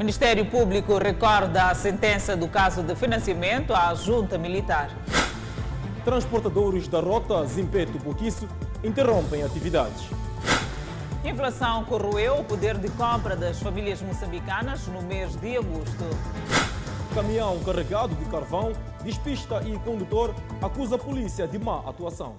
Ministério Público recorda a sentença do caso de financiamento à junta militar. Transportadores da rota Zimpeto-Boquiço interrompem atividades. Inflação corroeu o poder de compra das famílias moçambicanas no mês de agosto. Caminhão carregado de carvão despista e condutor acusa a polícia de má atuação.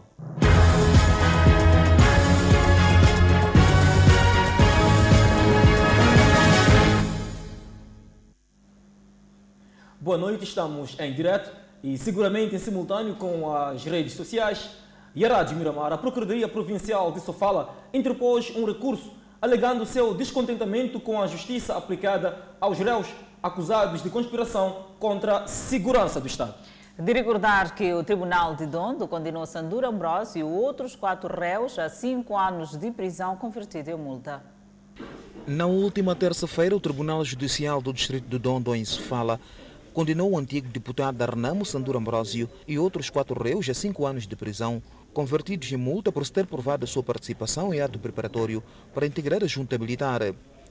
Boa noite, estamos em direto e seguramente em simultâneo com as redes sociais. E a Rádio Miramar, a Procuradoria Provincial de Sofala interpôs um recurso alegando seu descontentamento com a justiça aplicada aos réus acusados de conspiração contra a segurança do Estado. De recordar que o Tribunal de Dondo condenou Sandura Ambrosio e outros quatro réus a cinco anos de prisão convertida em multa. Na última terça-feira, o Tribunal Judicial do Distrito de Dondo, em Sofala, condenou o antigo deputado da Renamo, Sandura Ambrosio, e outros quatro réus a cinco anos de prisão, convertidos em multa por se ter provado a sua participação em ato preparatório para integrar a junta militar.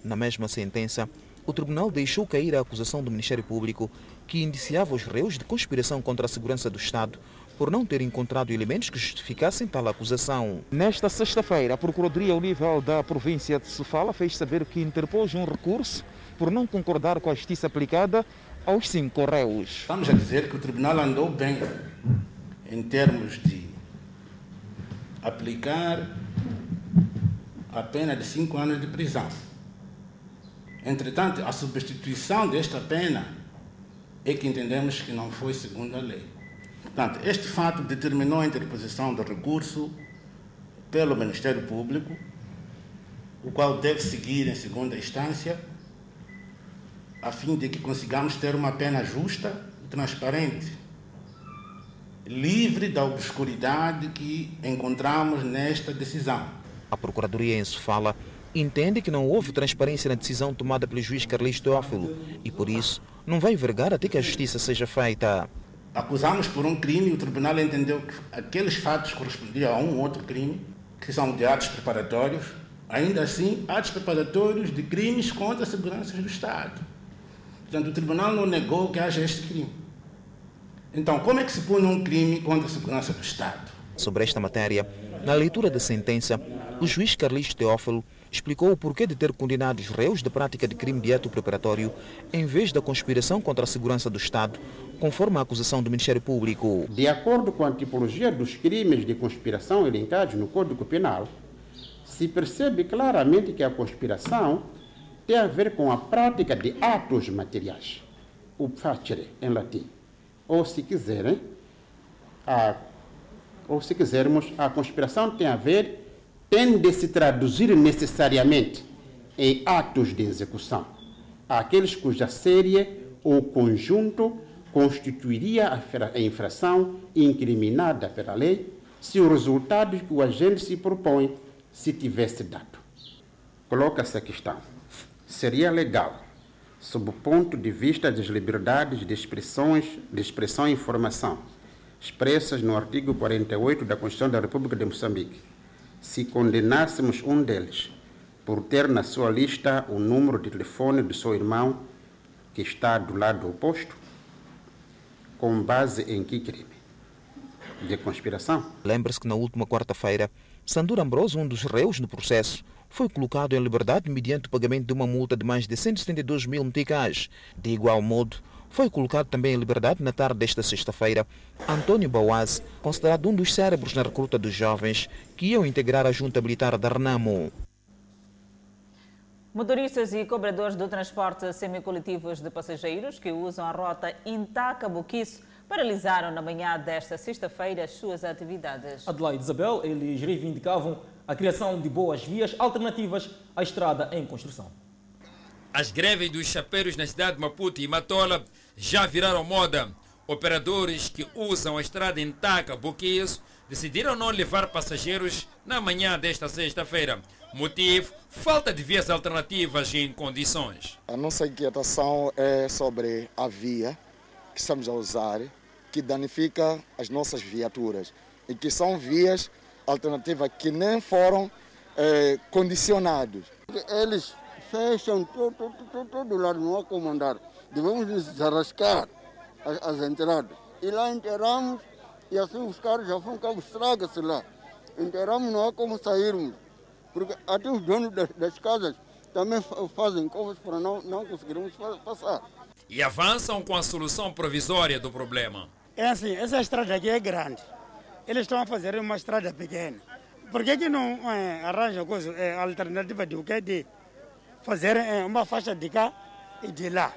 Na mesma sentença, o tribunal deixou cair a acusação do Ministério Público que indiciava os réus de conspiração contra a segurança do Estado por não ter encontrado elementos que justificassem tal acusação. Nesta sexta-feira, a Procuradoria ao nível da província de Sofala fez saber que interpôs um recurso por não concordar com a justiça aplicada aos cinco réus. Estamos a dizer que o tribunal andou bem em termos de aplicar a pena de cinco anos de prisão. Entretanto, a substituição desta pena é que entendemos que não foi segundo a lei. Portanto, este fato determinou a interposição do recurso pelo Ministério Público, o qual deve seguir em segunda instância, a fim de que consigamos ter uma pena justa e transparente, livre da obscuridade que encontramos nesta decisão. A Procuradoria em Sofala entende que não houve transparência na decisão tomada pelo juiz Carlos Teófilo e, por isso, não vai vergar até que a justiça seja feita. Acusamos por um crime e o tribunal entendeu que aqueles fatos correspondiam a um outro crime, que são de atos preparatórios, ainda assim, atos preparatórios de crimes contra a segurança do Estado. Portanto, o tribunal não negou que haja este crime. Então, como é que se pune um crime contra a segurança do Estado? Sobre esta matéria, na leitura da sentença, o juiz Carlos Teófilo explicou o porquê de ter condenado os réus de prática de crime de ato preparatório em vez da conspiração contra a segurança do Estado, conforme a acusação do Ministério Público. De acordo com a tipologia dos crimes de conspiração elencados no Código Penal, se percebe claramente que a conspiração tem a ver com a prática de atos materiais, o facere em latim. Ou se quiserem, a, ou se quisermos, a conspiração tem a ver tem de se traduzir necessariamente em atos de execução, aqueles cuja série ou conjunto constituiria a infração incriminada pela lei se o resultado que o agente se propõe se tivesse dado. Coloca-se a questão: seria legal, sob o ponto de vista das liberdades de, expressões, de expressão e informação, expressas no artigo 48 da Constituição da República de Moçambique, se condenássemos um deles por ter na sua lista o número de telefone do seu irmão que está do lado oposto? Com base em que crime? De conspiração? Lembre-se que na última quarta-feira, Sandura Ambroso, um dos réus no processo, foi colocado em liberdade mediante o pagamento de uma multa de mais de 172 mil meticais. De igual modo, foi colocado também em liberdade na tarde desta sexta-feira Antônio Bauaz, considerado um dos cérebros na recruta dos jovens que iam integrar a junta militar da Renamo. Motoristas e cobradores do transporte semicoletivos de passageiros que usam a rota Intaca-Boquiço paralisaram na manhã desta sexta-feira as suas atividades. Adelaide Isabel, eles reivindicavam a criação de boas vias alternativas à estrada em construção. As greves dos chapeiros na cidade de Maputo e Matola já viraram moda. Operadores que usam a estrada em Taca, Boquias, decidiram não levar passageiros na manhã desta sexta-feira. Motivo: falta de vias alternativas em condições. A nossa inquietação é sobre a via que estamos a usar, que danifica as nossas viaturas e que são vias alternativas que nem foram eh, condicionados. Eles fecham todo, todo, todo, lado, não há como andar. Devemos desarrascar as, as entradas. E lá enterramos e assim os carros já vão cá, estraga-se lá. Enterramos, não há como sairmos. Porque até os donos das, das casas também fazem coisas para não, não conseguirmos passar. E avançam com a solução provisória do problema. É assim, essa estrada aqui é grande. Eles estão a fazer uma estrada pequena. Por que, que não é, arranja coisa, é, alternativa de o que? De fazer é, uma faixa de cá e de lá.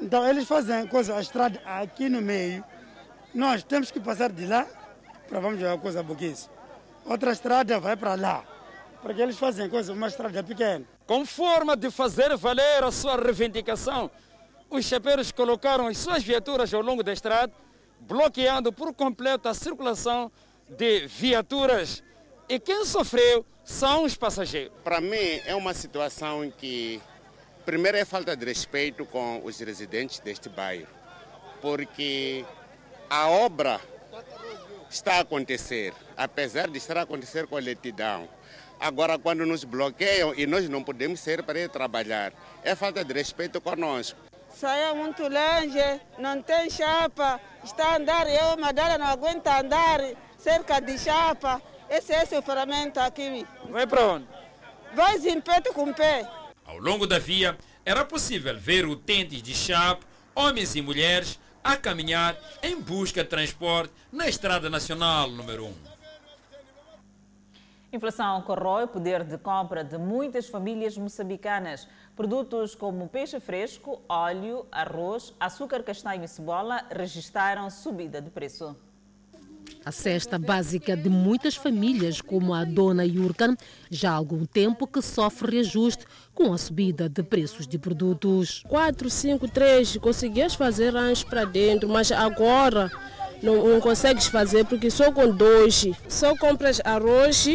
Então eles fazem coisa, a estrada aqui no meio. Nós temos que passar de lá para vamos jogar coisa boquice. Outra estrada vai para lá. Porque eles fazem coisa, uma estrada pequena. Com forma de fazer valer a sua reivindicação, os chapeiros colocaram as suas viaturas ao longo da estrada, bloqueando por completo a circulação de viaturas. E quem sofreu são os passageiros. Para mim, é uma situação em que, primeiro, é falta de respeito com os residentes deste bairro, porque a obra está a acontecer, apesar de estar a acontecer com lentidão. Agora, quando nos bloqueiam e nós não podemos sair para ir trabalhar, é falta de respeito conosco. Saia muito longe, não tem chapa, está a andar, eu, Madara, não aguenta andar cerca de chapa. Esse é esse ferramenta aqui. Vai para onde? Vai em pé com pé. Ao longo da via, era possível ver utentes de chapa, homens e mulheres, a caminhar em busca de transporte na Estrada Nacional número 1. Inflação corrói o poder de compra de muitas famílias moçambicanas. Produtos como peixe fresco, óleo, arroz, açúcar castanho e cebola registraram subida de preço. A cesta básica de muitas famílias, como a dona Yurkan, já há algum tempo que sofre reajuste com a subida de preços de produtos. 4, 5, 3, conseguias fazer rancho para dentro, mas agora não, não consegues fazer porque só com dois. Só compras arroz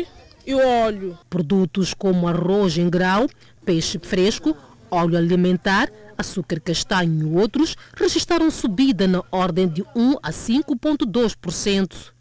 e óleo. Produtos como arroz em grau, peixe fresco, óleo alimentar, açúcar castanho e outros registraram subida na ordem de 1 a 5,2%.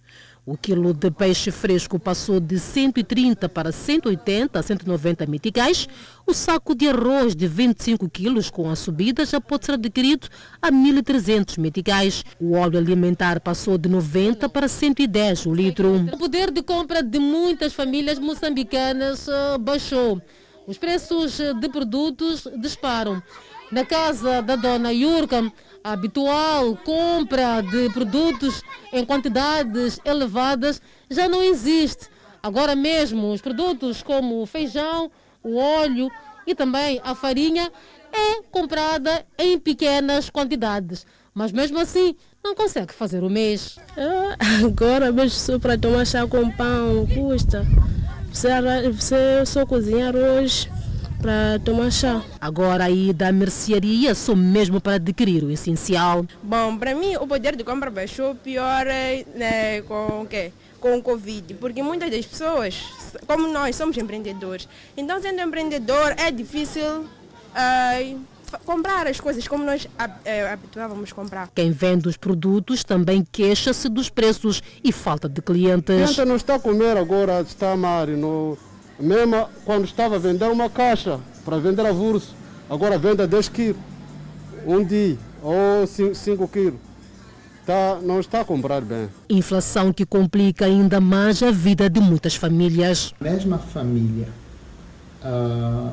O quilo de peixe fresco passou de 130 para 180 a 190 meticais. O saco de arroz de 25 quilos com a subida já pode ser adquirido a 1.300 meticais. O óleo alimentar passou de 90 para 110 o litro. O poder de compra de muitas famílias moçambicanas eh, baixou. Os preços de produtos disparam. Na casa da dona Yurka, a habitual compra de produtos em quantidades elevadas já não existe. Agora mesmo, os produtos como o feijão, o óleo e também a farinha é comprada em pequenas quantidades. Mas mesmo assim, não consegue fazer o mês. Ah, agora mesmo só para tomar chá com pão custa. Você, você só cozinha arroz, para tomar chá. Agora aí da mercearia só mesmo para adquirir o essencial. Bom, para mim o poder de compra baixou pior né, com o quê? Com o Covid, porque muitas das pessoas, como nós somos empreendedores, então sendo empreendedor é difícil uh, comprar as coisas como nós uh, habituávamos comprar. Quem vende os produtos também queixa-se dos preços e falta de clientes. A gente não está a comer agora, está a mar, no mesmo quando estava a vender uma caixa para vender avulso, agora vende 10 quilos, um dia, ou 5 quilos. Tá, não está a comprar bem. Inflação que complica ainda mais a vida de muitas famílias. Mesma família uh,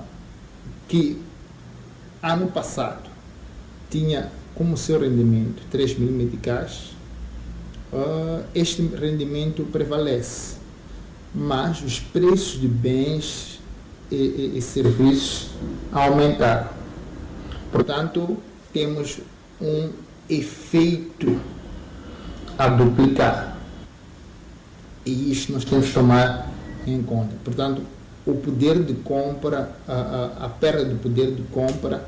que ano passado tinha como seu rendimento 3 mil meticais, uh, este rendimento prevalece mas os preços de bens e, e, e serviços aumentaram. Portanto, temos um efeito a duplicar. E isto nós temos que tomar em conta. Portanto, o poder de compra, a, a, a perda do poder de compra,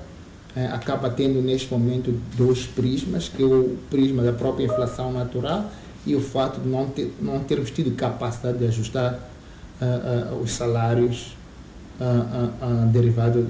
é, acaba tendo neste momento dois prismas, que é o prisma da própria inflação natural e o fato de não, ter, não termos tido capacidade de ajustar uh, uh, os salários uh, derivados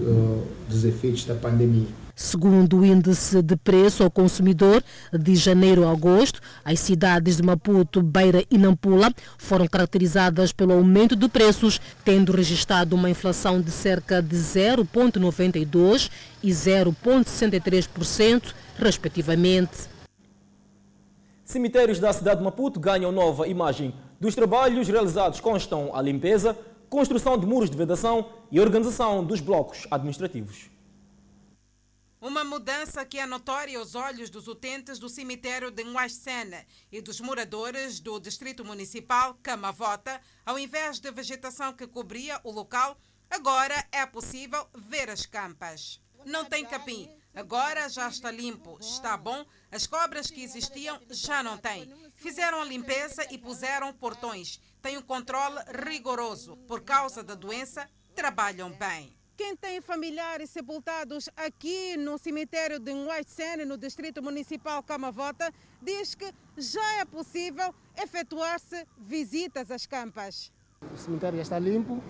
dos efeitos da pandemia. Segundo o índice de preço ao consumidor de janeiro a agosto, as cidades de Maputo, Beira e Nampula foram caracterizadas pelo aumento de preços, tendo registrado uma inflação de cerca de 0,92% e 0,63%, respectivamente. Cemitérios da cidade de Maputo ganham nova imagem. Dos trabalhos realizados constam a limpeza, construção de muros de vedação e organização dos blocos administrativos. Uma mudança que é notória aos olhos dos utentes do cemitério de Nguaxena e dos moradores do distrito municipal Camavota. Ao invés de vegetação que cobria o local, agora é possível ver as campas. Não tem capim. Agora já está limpo, está bom. As cobras que existiam já não têm. Fizeram a limpeza e puseram portões. Tem um controle rigoroso. Por causa da doença, trabalham bem. Quem tem familiares sepultados aqui no cemitério de Nguaitsene, no distrito municipal Camavota, diz que já é possível efetuar-se visitas às campas. O cemitério já está limpo,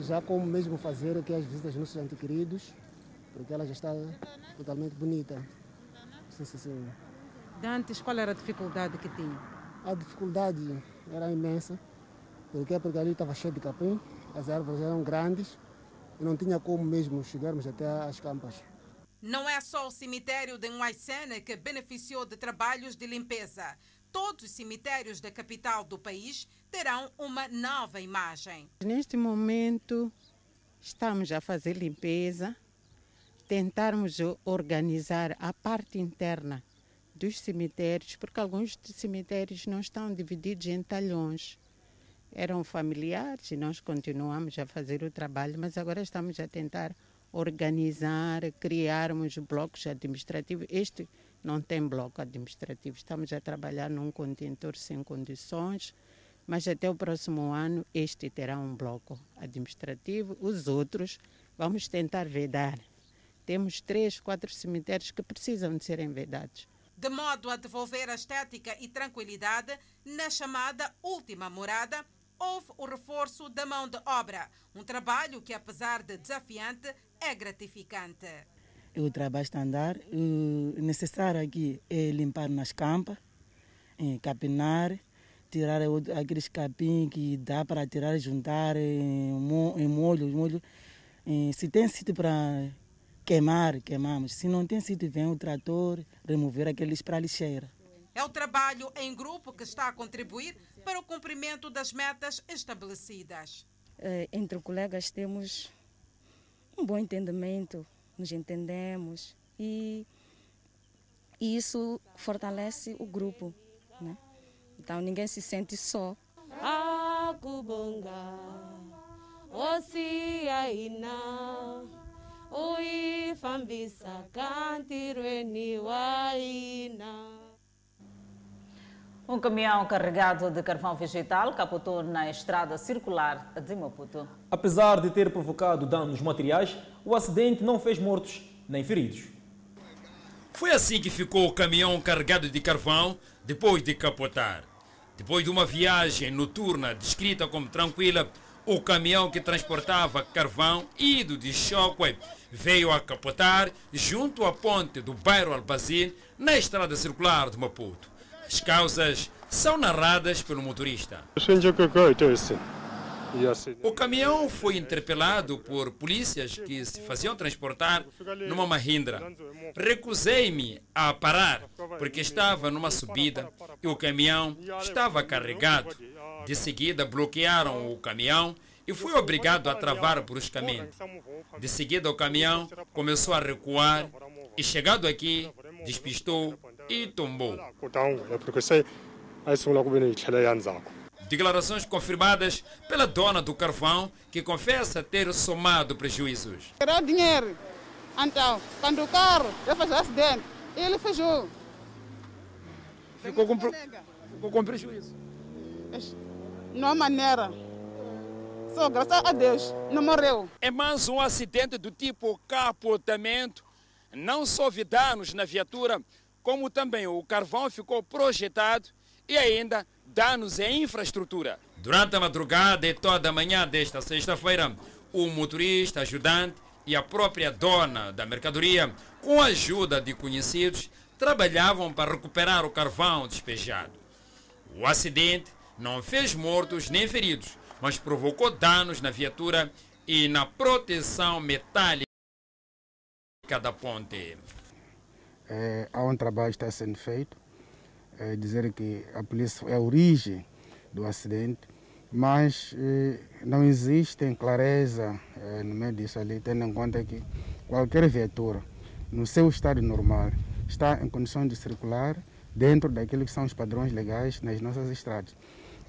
já como mesmo fazer aqui as visitas dos nossos antequeridos, porque ela já está totalmente bonita. Sim, sim, sim. Dantes, qual era a dificuldade que tinha? A dificuldade era imensa, porque, porque ali estava cheio de capim, as árvores eram grandes, não tinha como mesmo chegarmos até às campas. Não é só o cemitério de Nguaicene que beneficiou de trabalhos de limpeza. Todos os cemitérios da capital do país terão uma nova imagem. Neste momento, estamos a fazer limpeza, tentarmos organizar a parte interna dos cemitérios, porque alguns cemitérios não estão divididos em talhões eram familiares e nós continuamos a fazer o trabalho, mas agora estamos a tentar organizar, criarmos blocos administrativos. Este não tem bloco administrativo, estamos a trabalhar num contentor sem condições, mas até o próximo ano este terá um bloco administrativo. Os outros vamos tentar vedar. Temos três, quatro cemitérios que precisam de serem vedados de modo a devolver a estética e tranquilidade na chamada última morada, houve o reforço da mão de obra, um trabalho que, apesar de desafiante, é gratificante. O trabalho está a andar. O necessário aqui é limpar nas campas, capinar, tirar aqueles capim que dá para tirar, juntar em molho. molho. Se tem sítio para queimar, queimamos. Se não tem sítio, vem o trator remover aqueles para lixeira. É o trabalho em grupo que está a contribuir para o cumprimento das metas estabelecidas. Eh, entre colegas temos um bom entendimento, nos entendemos e, e isso fortalece o grupo. Né? Então ninguém se sente só. Akubonga, osiaina, uifambisa kantirweni waina. Um caminhão carregado de carvão vegetal capotou na estrada circular de Maputo. Apesar de ter provocado danos materiais, o acidente não fez mortos nem feridos. Foi assim que ficou o caminhão carregado de carvão depois de capotar. Depois de uma viagem noturna descrita como tranquila, o caminhão que transportava carvão ido de Shockwave veio a capotar junto à ponte do bairro Albazir, na estrada circular de Maputo. As causas são narradas pelo motorista. O caminhão foi interpelado por polícias que se faziam transportar numa Mahindra. Recusei-me a parar porque estava numa subida e o caminhão estava carregado. De seguida bloquearam o caminhão e fui obrigado a travar bruscamente. De seguida o caminhão começou a recuar e chegado aqui despistou e tombou. Declarações confirmadas pela dona do carvão, que confessa ter somado prejuízos. Era dinheiro. Então, quando o carro ia fazer acidente, ele fechou. Ficou com, ficou com prejuízo. Não há maneira. Só graças a Deus, não morreu. É mais um acidente do tipo capotamento. Não só houve danos na viatura, como também o carvão ficou projetado e ainda danos em infraestrutura. Durante a madrugada e toda a manhã desta sexta-feira, o motorista ajudante e a própria dona da mercadoria, com a ajuda de conhecidos, trabalhavam para recuperar o carvão despejado. O acidente não fez mortos nem feridos, mas provocou danos na viatura e na proteção metálica da ponte. É, há um trabalho que está sendo feito, é, dizer que a polícia é a origem do acidente, mas eh, não existe clareza eh, no meio disso ali, tendo em conta que qualquer viatura, no seu estado normal, está em condições de circular dentro daquilo que são os padrões legais nas nossas estradas.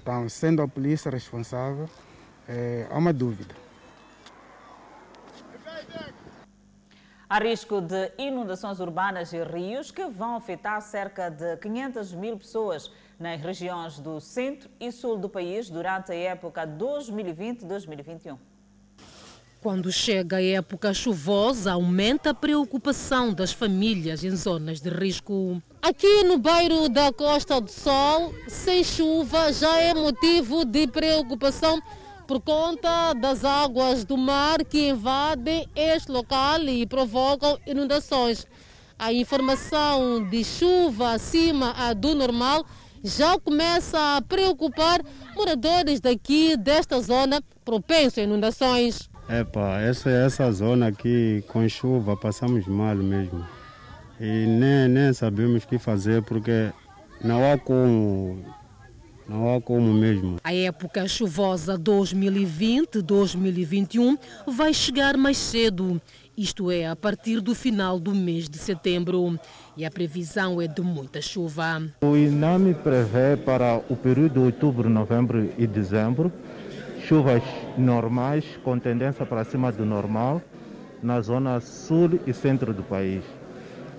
Então, sendo a polícia responsável, eh, há uma dúvida. Há risco de inundações urbanas e rios que vão afetar cerca de 500 mil pessoas nas regiões do centro e sul do país durante a época 2020-2021. Quando chega a época chuvosa, aumenta a preocupação das famílias em zonas de risco. Aqui no bairro da Costa do Sol, sem chuva já é motivo de preocupação por conta das águas do mar que invadem este local e provocam inundações. A informação de chuva acima do normal já começa a preocupar moradores daqui desta zona propenso a inundações. Epa, essa, essa zona aqui com chuva passamos mal mesmo. E nem, nem sabemos o que fazer porque não há como. Não há como mesmo. A época chuvosa 2020-2021 vai chegar mais cedo, isto é, a partir do final do mês de setembro. E a previsão é de muita chuva. O INAMI prevê para o período de outubro, novembro e dezembro chuvas normais com tendência para cima do normal na zona sul e centro do país.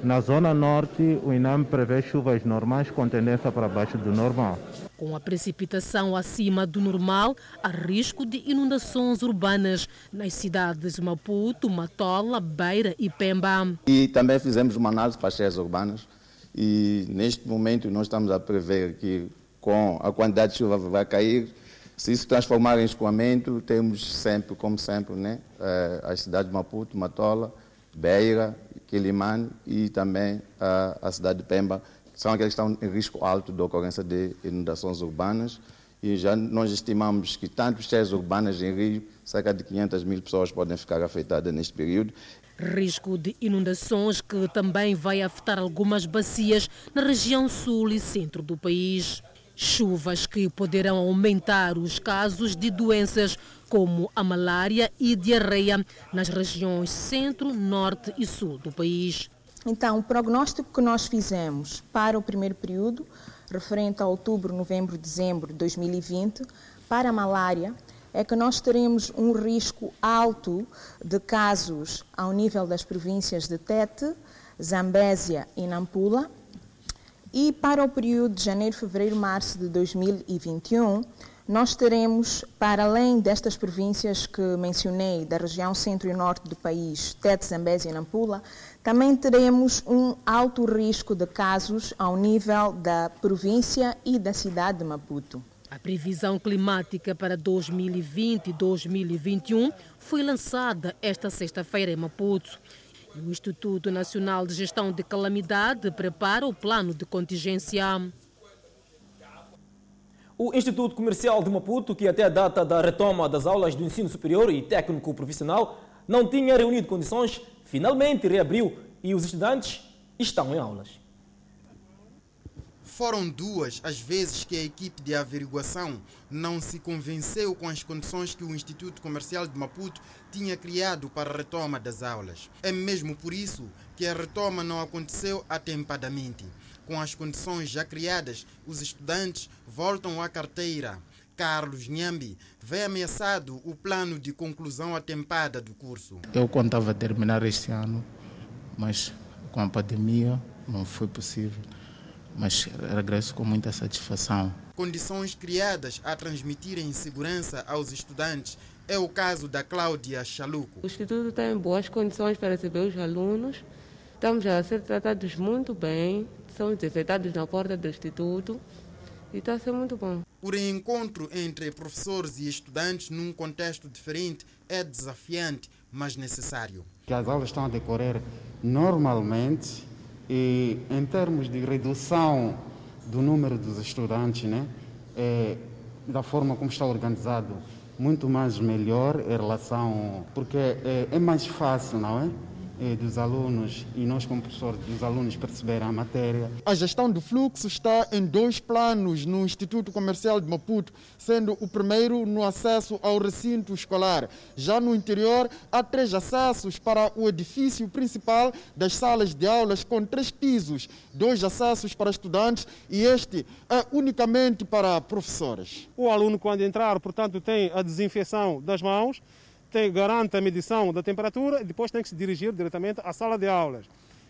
Na zona norte, o INAM prevê chuvas normais com tendência para baixo do normal. Com a precipitação acima do normal, há risco de inundações urbanas nas cidades Maputo, Matola, Beira e Pemba. E também fizemos uma análise para as cheias urbanas e neste momento nós estamos a prever que com a quantidade de chuva que vai cair, se isso transformar em escoamento, temos sempre, como sempre, né, eh, as cidades de Maputo, Matola, Beira, Quilimane e também a, a cidade de Pemba, são aqueles que estão em risco alto de ocorrência de inundações urbanas. E já nós estimamos que tanto as cheias urbanas em Rio, cerca de 500 mil pessoas podem ficar afetadas neste período. Risco de inundações que também vai afetar algumas bacias na região sul e centro do país. Chuvas que poderão aumentar os casos de doenças como a malária e diarreia nas regiões centro, norte e sul do país. Então, o prognóstico que nós fizemos para o primeiro período, referente a outubro, novembro, dezembro de 2020, para a malária, é que nós teremos um risco alto de casos ao nível das províncias de Tete, Zambésia e Nampula, e para o período de janeiro, fevereiro, março de 2021, nós teremos, para além destas províncias que mencionei, da região centro e norte do país, Tete, Zambésia e Nampula, também teremos um alto risco de casos ao nível da província e da cidade de Maputo. A previsão climática para 2020 e 2021 foi lançada esta sexta-feira em Maputo. O Instituto Nacional de Gestão de Calamidade prepara o plano de contingência. O Instituto Comercial de Maputo, que até a data da retoma das aulas do ensino superior e técnico profissional não tinha reunido condições, finalmente reabriu e os estudantes estão em aulas. Foram duas as vezes que a equipe de averiguação não se convenceu com as condições que o Instituto Comercial de Maputo tinha criado para a retoma das aulas. É mesmo por isso que a retoma não aconteceu atempadamente. Com as condições já criadas, os estudantes voltam à carteira. Carlos Nhambi vê ameaçado o plano de conclusão atempada do curso. Eu contava terminar este ano, mas com a pandemia não foi possível mas regresso com muita satisfação. Condições criadas a transmitirem segurança aos estudantes é o caso da Cláudia Chaluco. O Instituto está em boas condições para receber os alunos. Estamos a ser tratados muito bem, somos desertados na porta do Instituto e está a ser muito bom. O reencontro entre professores e estudantes num contexto diferente é desafiante, mas necessário. Que as aulas estão a decorrer normalmente e em termos de redução do número dos estudantes, né, é, da forma como está organizado, muito mais melhor em relação, porque é, é mais fácil, não é? Eh, dos alunos e nós como professores dos alunos perceberem a matéria. A gestão do fluxo está em dois planos no Instituto Comercial de Maputo, sendo o primeiro no acesso ao recinto escolar. Já no interior, há três acessos para o edifício principal das salas de aulas com três pisos, dois acessos para estudantes e este é unicamente para professores. O aluno quando entrar, portanto, tem a desinfecção das mãos, tem, garante a medição da temperatura e depois tem que se dirigir diretamente à sala de aulas.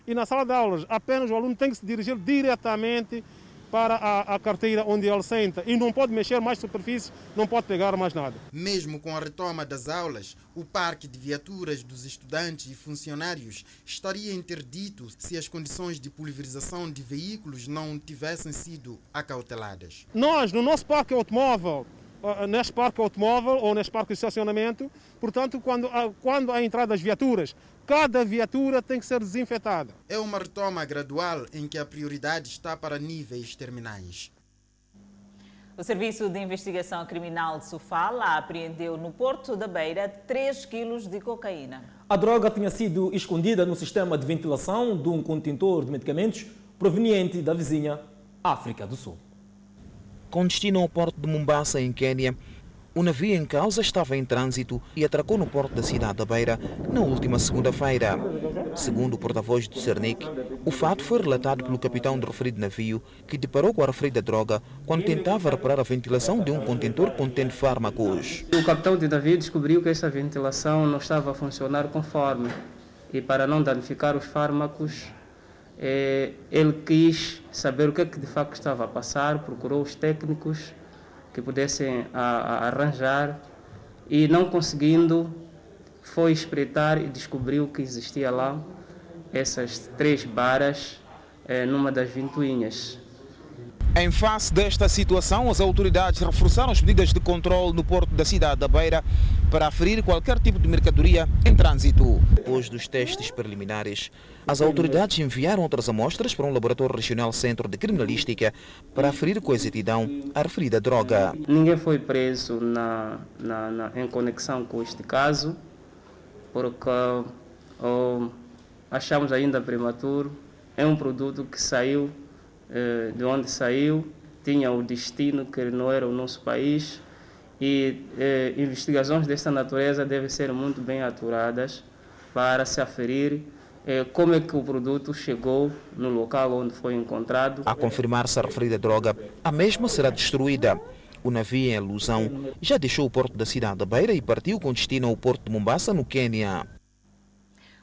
E na sala de aulas, apenas o aluno tem que se dirigir diretamente para a, a, carteira onde ele senta e não pode mexer mais superfície, não pode pegar mais nada. Mesmo com a retoma das aulas, o parque de viaturas dos estudantes e funcionários estaria interdito se as condições de pulverização de veículos não tivessem sido acauteladas. Nós, no nosso parque automóvel, neste parque automóvel ou neste parque de estacionamento. Portanto, quando há, quando há entrada das viaturas, cada viatura tem que ser desinfetada. É uma retoma gradual em que a prioridade está para níveis terminais. O Serviço de Investigação Criminal de Sofala apreendeu no Porto da Beira 3 quilos de cocaína. A droga tinha sido escondida no sistema de ventilação de um contentor de medicamentos proveniente da vizinha África do Sul com destino ao porto de Mombasa, em Quênia. O navio em causa estava em trânsito e atracou no porto da cidade da Beira na última segunda-feira. Segundo o porta-voz do Cernic, o fato foi relatado pelo capitão do referido navio, que deparou com a referida droga quando tentava reparar a ventilação de um contentor contendo fármacos. O capitão do navio descobriu que essa ventilação não estava a funcionar conforme e para não danificar os fármacos, ele quis saber o que, é que de facto estava a passar, procurou os técnicos que pudessem a, a arranjar e não conseguindo foi espreitar e descobriu que existia lá essas três baras é, numa das ventoinhas. Em face desta situação, as autoridades reforçaram as medidas de controle no porto da cidade da Beira para aferir qualquer tipo de mercadoria em trânsito. Depois dos testes preliminares, as autoridades enviaram outras amostras para um laboratório regional Centro de Criminalística para aferir com exatidão a referida droga. Ninguém foi preso na, na, na em conexão com este caso, porque oh, achamos ainda prematuro. É um produto que saiu eh, de onde saiu, tinha o destino que não era o nosso país e eh, investigações desta natureza devem ser muito bem aturadas para se aferir como é que o produto chegou no local onde foi encontrado. A confirmar-se a referida droga, a mesma será destruída. O navio em alusão já deixou o porto da cidade da Beira e partiu com destino ao porto de Mombasa, no Quênia.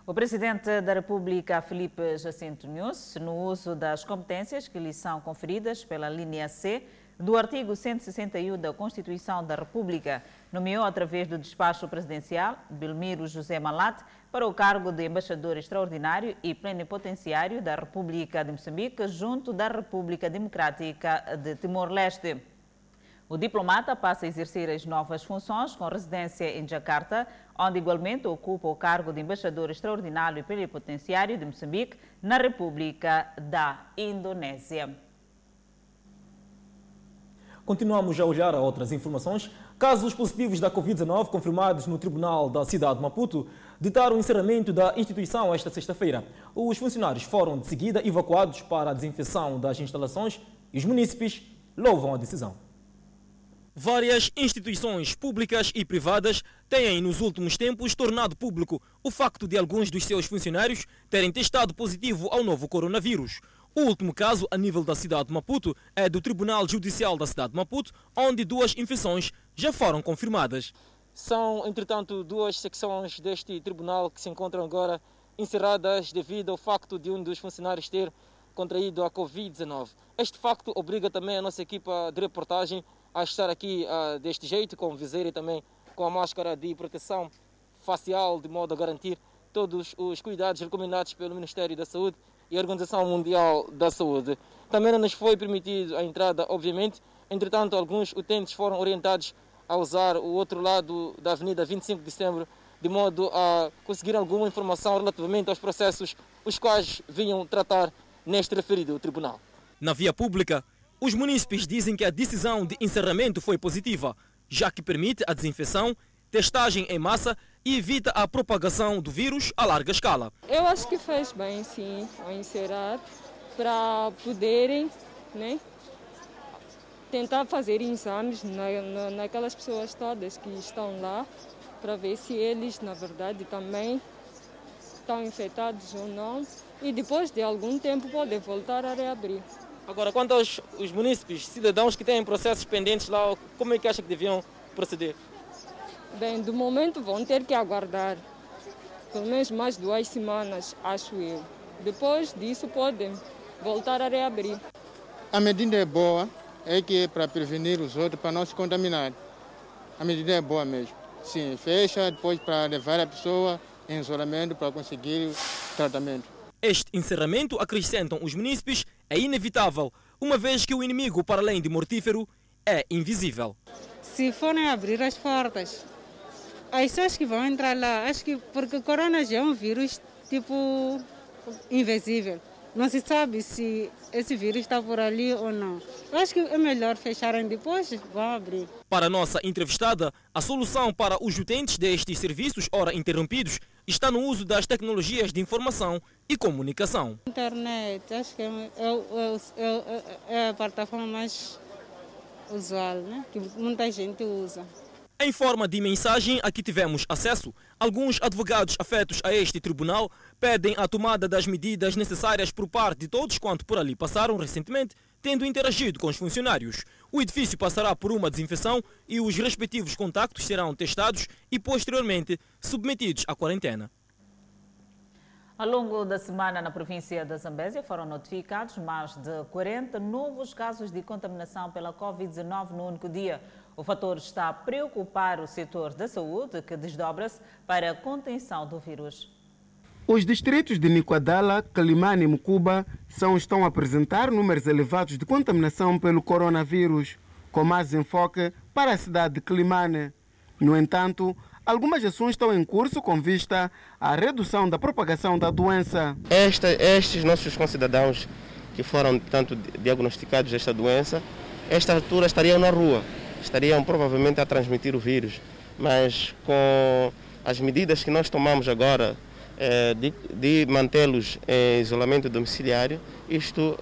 O presidente da República, Felipe Jacinto Nunes, no uso das competências que lhe são conferidas pela linha C do artigo 161 da Constituição da República, nomeou através do despacho presidencial Belmiro José Malate para o cargo de embaixador extraordinário e plenipotenciário da República de Moçambique junto da República Democrática de Timor-Leste. O diplomata passa a exercer as novas funções com residência em Jakarta, onde igualmente ocupa o cargo de embaixador extraordinário e plenipotenciário de Moçambique na República da Indonésia. Continuamos a olhar a outras informações. Casos positivos da Covid-19 confirmados no Tribunal da cidade de Maputo ditaram o encerramento da instituição esta sexta-feira. Os funcionários foram de seguida evacuados para a desinfecção das instalações e os munícipes louvam a decisão. Várias instituições públicas e privadas têm, nos últimos tempos, tornado público o facto de alguns dos seus funcionários terem testado positivo ao novo coronavírus. O último caso, a nível da cidade de Maputo, é do Tribunal Judicial da cidade de Maputo, onde duas infecções já foram confirmadas. São, entretanto, duas secções deste tribunal que se encontram agora encerradas devido ao facto de um dos funcionários ter contraído a Covid-19. Este facto obriga também a nossa equipa de reportagem a estar aqui uh, deste jeito, com viseira e também com a máscara de proteção facial, de modo a garantir todos os cuidados recomendados pelo Ministério da Saúde e a Organização Mundial da Saúde. Também não nos foi permitido a entrada, obviamente, entretanto, alguns utentes foram orientados a usar o outro lado da Avenida 25 de Setembro de modo a conseguir alguma informação relativamente aos processos os quais vinham tratar neste referido tribunal. Na via pública, os munícipes dizem que a decisão de encerramento foi positiva, já que permite a desinfecção, testagem em massa e evita a propagação do vírus a larga escala. Eu acho que fez bem, sim, ao encerrar, para poderem né, tentar fazer exames na, na, naquelas pessoas todas que estão lá, para ver se eles, na verdade, também estão infectados ou não. E depois de algum tempo podem voltar a reabrir. Agora, quanto aos os munícipes, cidadãos que têm processos pendentes lá, como é que acha que deviam proceder? Bem, do momento vão ter que aguardar pelo menos mais duas semanas, acho eu. Depois disso podem voltar a reabrir. A medida é boa, é que é para prevenir os outros, para não se contaminar. A medida é boa mesmo. Sim, fecha depois para levar a pessoa em isolamento para conseguir o tratamento. Este encerramento, acrescentam os munícipes, é inevitável, uma vez que o inimigo, para além de mortífero, é invisível. Se forem abrir as portas, as pessoas que vão entrar lá, acho que porque o corona já é um vírus tipo invisível. Não se sabe se esse vírus está por ali ou não. Eu acho que é melhor fecharem depois, vão abrir. Para a nossa entrevistada, a solução para os utentes destes serviços, ora interrompidos, está no uso das tecnologias de informação e comunicação. Internet, acho que é, é, é, é a plataforma mais usual, né? que muita gente usa. Em forma de mensagem a que tivemos acesso, alguns advogados afetos a este tribunal pedem a tomada das medidas necessárias por parte de todos quanto por ali passaram recentemente, tendo interagido com os funcionários. O edifício passará por uma desinfecção e os respectivos contactos serão testados e posteriormente submetidos à quarentena. Ao longo da semana, na província da Zambésia, foram notificados mais de 40 novos casos de contaminação pela Covid-19 no único dia. O fator está a preocupar o setor da saúde, que desdobra-se para a contenção do vírus. Os distritos de Niquadala, Calimane e Mucuba são, estão a apresentar números elevados de contaminação pelo coronavírus, com mais enfoque para a cidade de Calimane. No entanto, algumas ações estão em curso com vista à redução da propagação da doença. Esta, estes nossos concidadãos que foram, portanto, diagnosticados desta doença, esta altura estariam na rua estariam provavelmente a transmitir o vírus. Mas com as medidas que nós tomamos agora de, de mantê-los em isolamento domiciliário, isto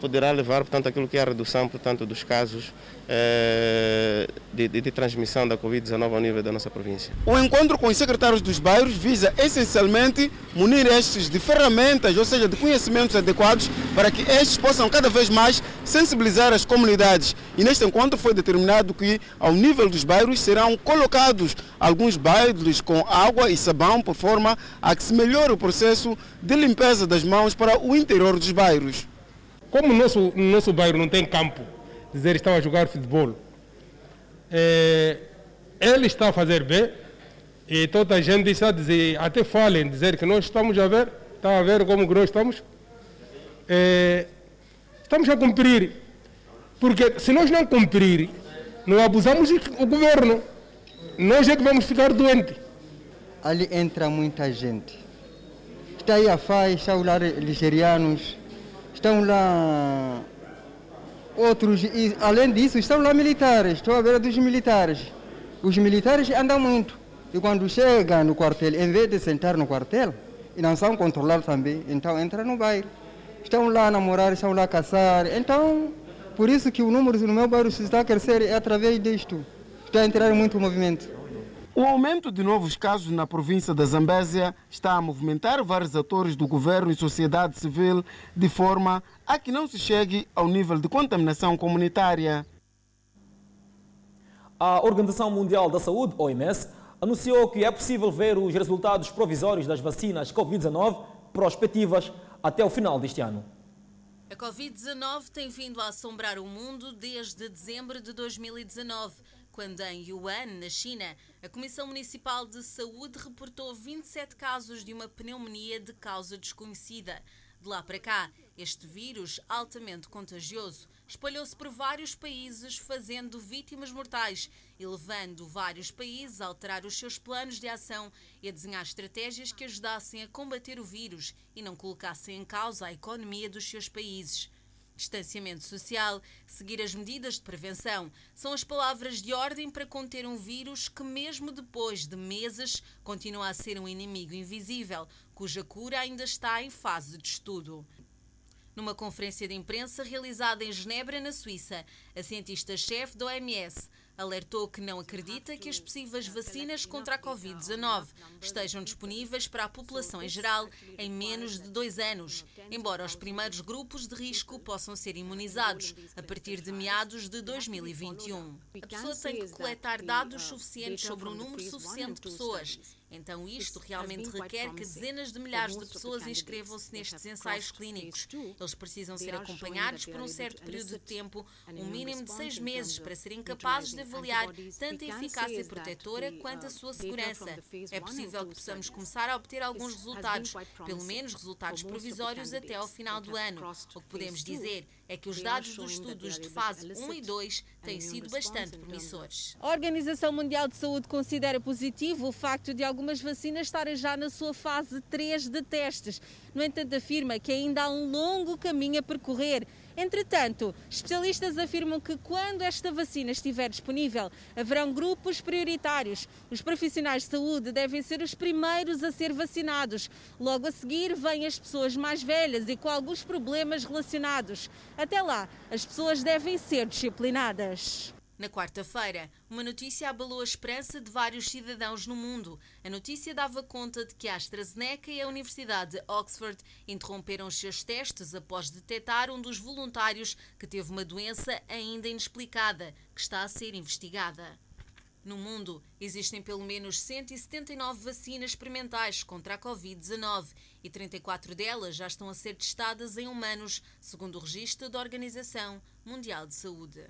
poderá levar, portanto, aquilo que é a redução, portanto, dos casos eh, de, de, de, transmissão da Covid-19 ao nível da nossa província. O encontro com os secretários dos bairros visa essencialmente munir estes de ferramentas, ou seja, de conhecimentos adequados para que estes possam cada vez mais sensibilizar as comunidades. E neste encontro foi determinado que, ao nível dos bairros, serão colocados alguns bairros com água e sabão, por forma a que se melhore o processo de limpeza das mãos para o interior dos bairros. Como nosso, nosso bairro não tem campo, dizer estão a jogar futebol. É, ele está a fazer bem e toda a gente está a dizer, até falem, dizer que nós estamos a ver, está a ver como nós estamos. É, estamos a cumprir, porque se nós não cumprir, não abusamos o governo. Nós é que vamos ficar doentes. Ali entra muita gente. Está aí a FAI, está lá ligerianos, estão lá outros, e além disso, estão lá militares, estou a ver dos militares. Os militares andam muito. E quando chegam no quartel, em vez de sentar no quartel, e não são controlados também, então entra no bairro. Estão lá a namorar, estão lá a caçar. Então, por isso que o número no meu bairro está a crescer é através disto. Está a entrar muito movimento. O aumento de novos casos na província da Zambésia está a movimentar vários atores do governo e sociedade civil de forma a que não se chegue ao nível de contaminação comunitária. A Organização Mundial da Saúde, OMS, anunciou que é possível ver os resultados provisórios das vacinas Covid-19 prospectivas até o final deste ano. A Covid-19 tem vindo a assombrar o mundo desde dezembro de 2019 quando em Yuan, na China, a Comissão Municipal de Saúde reportou 27 casos de uma pneumonia de causa desconhecida. De lá para cá, este vírus altamente contagioso espalhou-se por vários países, fazendo vítimas mortais e levando vários países a alterar os seus planos de ação e a desenhar estratégias que ajudassem a combater o vírus e não colocassem em causa a economia dos seus países. Distanciamento social, seguir as medidas de prevenção são as palavras de ordem para conter um vírus que, mesmo depois de meses, continua a ser um inimigo invisível, cuja cura ainda está em fase de estudo. Numa conferência de imprensa realizada em Genebra, na Suíça, a cientista-chefe da OMS alertou que não acredita que as possíveis vacinas contra a Covid-19 estejam disponíveis para a população em geral em menos de dois anos, embora os primeiros grupos de risco possam ser imunizados a partir de meados de 2021. A pessoa tem que coletar dados suficientes sobre um número suficiente de pessoas então, isto realmente requer que dezenas de milhares de pessoas inscrevam-se nestes ensaios clínicos. Eles precisam ser acompanhados por um certo período de tempo, um mínimo de seis meses, para serem capazes de avaliar tanto a eficácia protetora quanto a sua segurança. É possível que possamos começar a obter alguns resultados, pelo menos resultados provisórios até ao final do ano. O que podemos dizer é que os dados dos estudos de fase 1 e 2 têm sido bastante promissores. A Organização Mundial de Saúde considera positivo o facto de algumas vacinas estarem já na sua fase 3 de testes. No entanto, afirma que ainda há um longo caminho a percorrer Entretanto, especialistas afirmam que quando esta vacina estiver disponível, haverão grupos prioritários. Os profissionais de saúde devem ser os primeiros a ser vacinados. Logo a seguir, vêm as pessoas mais velhas e com alguns problemas relacionados. Até lá, as pessoas devem ser disciplinadas. Na quarta-feira, uma notícia abalou a esperança de vários cidadãos no mundo. A notícia dava conta de que a AstraZeneca e a Universidade de Oxford interromperam os seus testes após detectar um dos voluntários que teve uma doença ainda inexplicada, que está a ser investigada. No mundo, existem pelo menos 179 vacinas experimentais contra a Covid-19 e 34 delas já estão a ser testadas em humanos, segundo o registro da Organização Mundial de Saúde.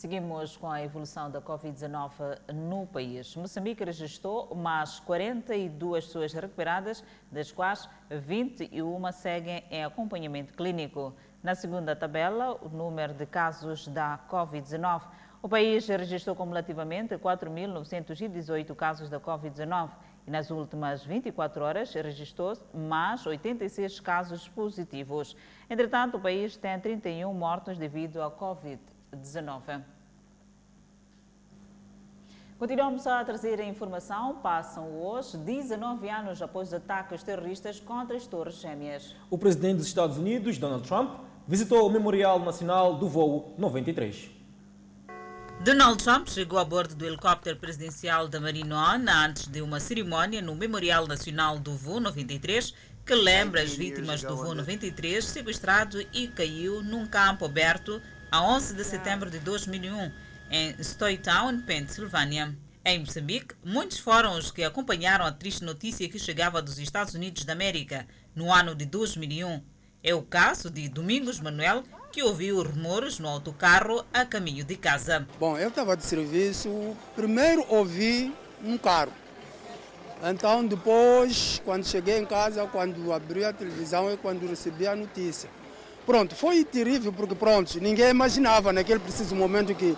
Seguimos com a evolução da Covid-19 no país. Moçambique registrou mais 42 pessoas recuperadas, das quais 21 seguem em acompanhamento clínico. Na segunda tabela, o número de casos da Covid-19. O país registrou cumulativamente 4.918 casos da Covid-19 e nas últimas 24 horas registrou mais 86 casos positivos. Entretanto, o país tem 31 mortos devido à Covid-19. 19. Continuamos a trazer a informação. Passam hoje 19 anos após ataques terroristas contra as Torres Gêmeas. O presidente dos Estados Unidos, Donald Trump, visitou o Memorial Nacional do Voo 93. Donald Trump chegou a bordo do helicóptero presidencial da Marine One antes de uma cerimônia no Memorial Nacional do Voo 93 que lembra as vítimas do voo 93 sequestrado e caiu num campo aberto a 11 de setembro de 2001, em Stoytown, Pensilvânia. Em Moçambique, muitos foram os que acompanharam a triste notícia que chegava dos Estados Unidos da América no ano de 2001. É o caso de Domingos Manuel, que ouviu rumores no autocarro a caminho de casa. Bom, eu estava de serviço, primeiro ouvi um carro. Então, depois, quando cheguei em casa, quando abri a televisão, é quando recebi a notícia. Pronto, foi terrível porque pronto, ninguém imaginava naquele preciso momento que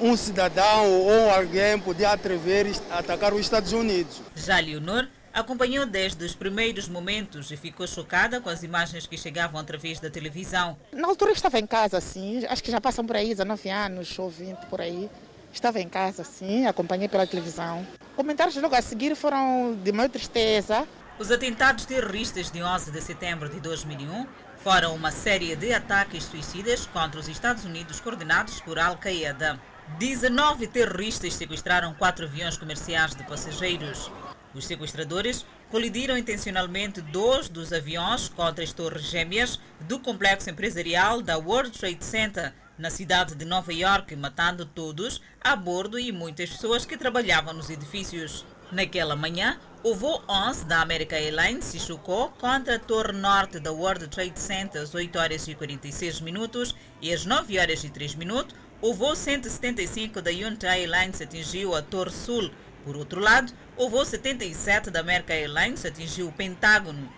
um cidadão ou alguém podia atrever a atacar os Estados Unidos. Já Leonor acompanhou desde os primeiros momentos e ficou chocada com as imagens que chegavam através da televisão. Na altura eu estava em casa, sim, acho que já passam por aí 19 anos ou 20 por aí. Estava em casa, sim, acompanhei pela televisão. Comentários logo a seguir foram de maior tristeza. Os atentados terroristas de 11 de setembro de 2001 foram uma série de ataques suicidas contra os Estados Unidos coordenados por Al-Qaeda. 19 terroristas sequestraram quatro aviões comerciais de passageiros. Os sequestradores colidiram intencionalmente dois dos aviões contra as torres gêmeas do complexo empresarial da World Trade Center, na cidade de Nova York, matando todos a bordo e muitas pessoas que trabalhavam nos edifícios. Naquela manhã, o voo 11 da American Airlines se chocou contra a torre norte da World Trade Center às 8 horas e 46 minutos e às 9 horas e 3 minutos, o voo 175 da United Airlines atingiu a torre sul. Por outro lado, o voo 77 da American Airlines atingiu o Pentágono.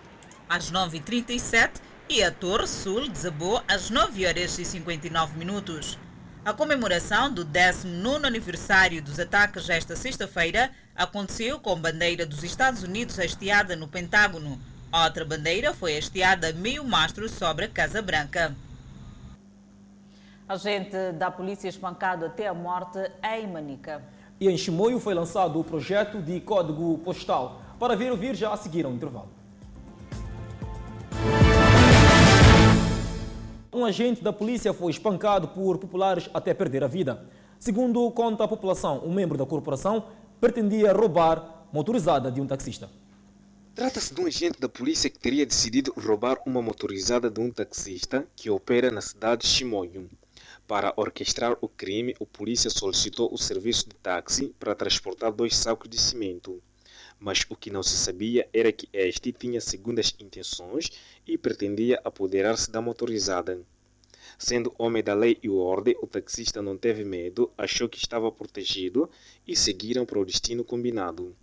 Às 9h37, e a Torre Sul desabou às 9 horas e 59 minutos. A comemoração do 19 aniversário dos ataques esta sexta-feira aconteceu com bandeira dos Estados Unidos hasteada no Pentágono. Outra bandeira foi hasteada meio mastro sobre a Casa Branca. Agente da polícia espancado até a morte em Manica. E em Chimoio foi lançado o projeto de código postal. Para ver ouvir já a seguir ao intervalo. Um agente da polícia foi espancado por populares até perder a vida. Segundo conta a população, um membro da corporação pretendia roubar motorizada de um taxista. Trata-se de um agente da polícia que teria decidido roubar uma motorizada de um taxista que opera na cidade de Chimoio. Para orquestrar o crime, o polícia solicitou o serviço de táxi para transportar dois sacos de cimento. Mas o que não se sabia era que este tinha segundas intenções e pretendia apoderar-se da motorizada. Sendo homem da lei e ordem, o taxista não teve medo, achou que estava protegido e seguiram para o destino combinado.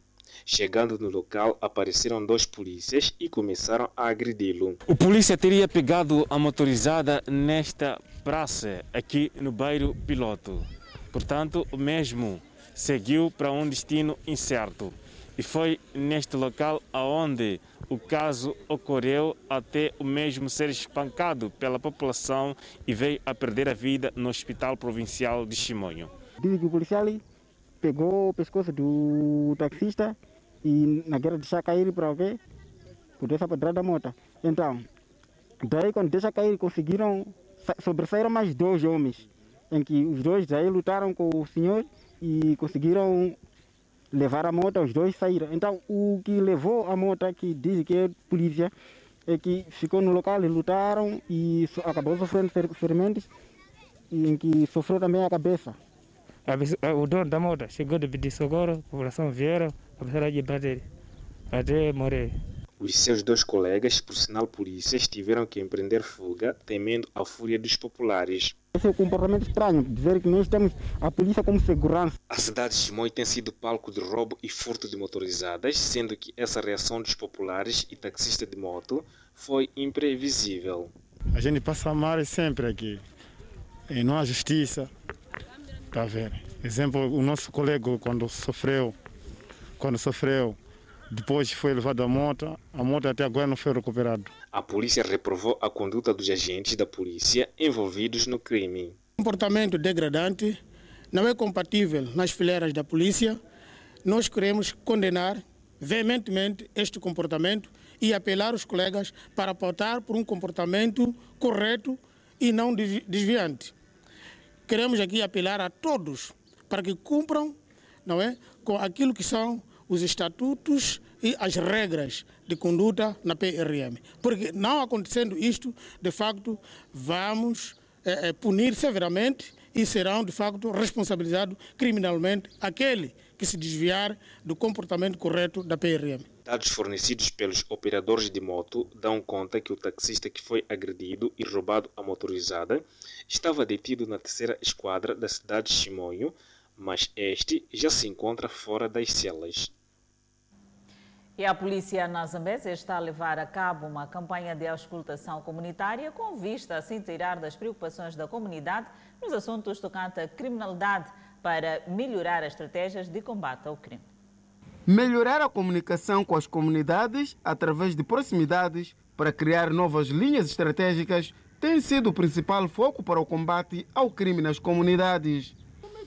Chegando no local, apareceram dois polícias e começaram a agredi-lo. O polícia teria pegado a motorizada nesta praça, aqui no bairro Piloto. Portanto, o mesmo seguiu para um destino incerto. E foi neste local aonde o caso ocorreu até o mesmo ser espancado pela população e veio a perder a vida no Hospital Provincial de Chimonho. Diz que o policial pegou o pescoço do taxista e na guerra deixar cair para quê? Por para trás da moto. Então, daí quando deixa cair conseguiram sobressaíram mais dois homens, em que os dois aí lutaram com o senhor e conseguiram levar a moto, os dois saíram. Então, o que levou a moto, que diz que é polícia, é que ficou no local, lutaram e acabou sofrendo ferimentos, em que sofreu também a cabeça. O dono da moto chegou de pedir socorro, a população vieram, a bater, até morrer. Os seus dois colegas, por sinal polícias, tiveram que empreender fuga, temendo a fúria dos populares. Esse é um comportamento estranho, dizer que nós temos a polícia como segurança. A cidade de Chimoio tem sido palco de roubo e furto de motorizadas, sendo que essa reação dos populares e taxistas de moto foi imprevisível. A gente passa mal sempre aqui, e não há justiça. Tá vendo? Exemplo, o nosso colega quando sofreu, quando sofreu, depois foi levado a moto, a moto até agora não foi recuperada. A polícia reprovou a conduta dos agentes da polícia envolvidos no crime. Comportamento degradante não é compatível nas fileiras da polícia. Nós queremos condenar veementemente este comportamento e apelar os colegas para pautar por um comportamento correto e não desviante. Queremos aqui apelar a todos para que cumpram não é, com aquilo que são os estatutos e as regras de conduta na PRM. Porque não acontecendo isto, de facto, vamos é, punir severamente e serão, de facto, responsabilizados criminalmente aquele que se desviar do comportamento correto da PRM. Dados fornecidos pelos operadores de moto dão conta que o taxista que foi agredido e roubado a motorizada estava detido na terceira esquadra da cidade de Chimonho, mas este já se encontra fora das celas. E a polícia na Zambésia está a levar a cabo uma campanha de auscultação comunitária com vista a se inteirar das preocupações da comunidade nos assuntos tocantes à criminalidade para melhorar as estratégias de combate ao crime. Melhorar a comunicação com as comunidades através de proximidades para criar novas linhas estratégicas tem sido o principal foco para o combate ao crime nas comunidades.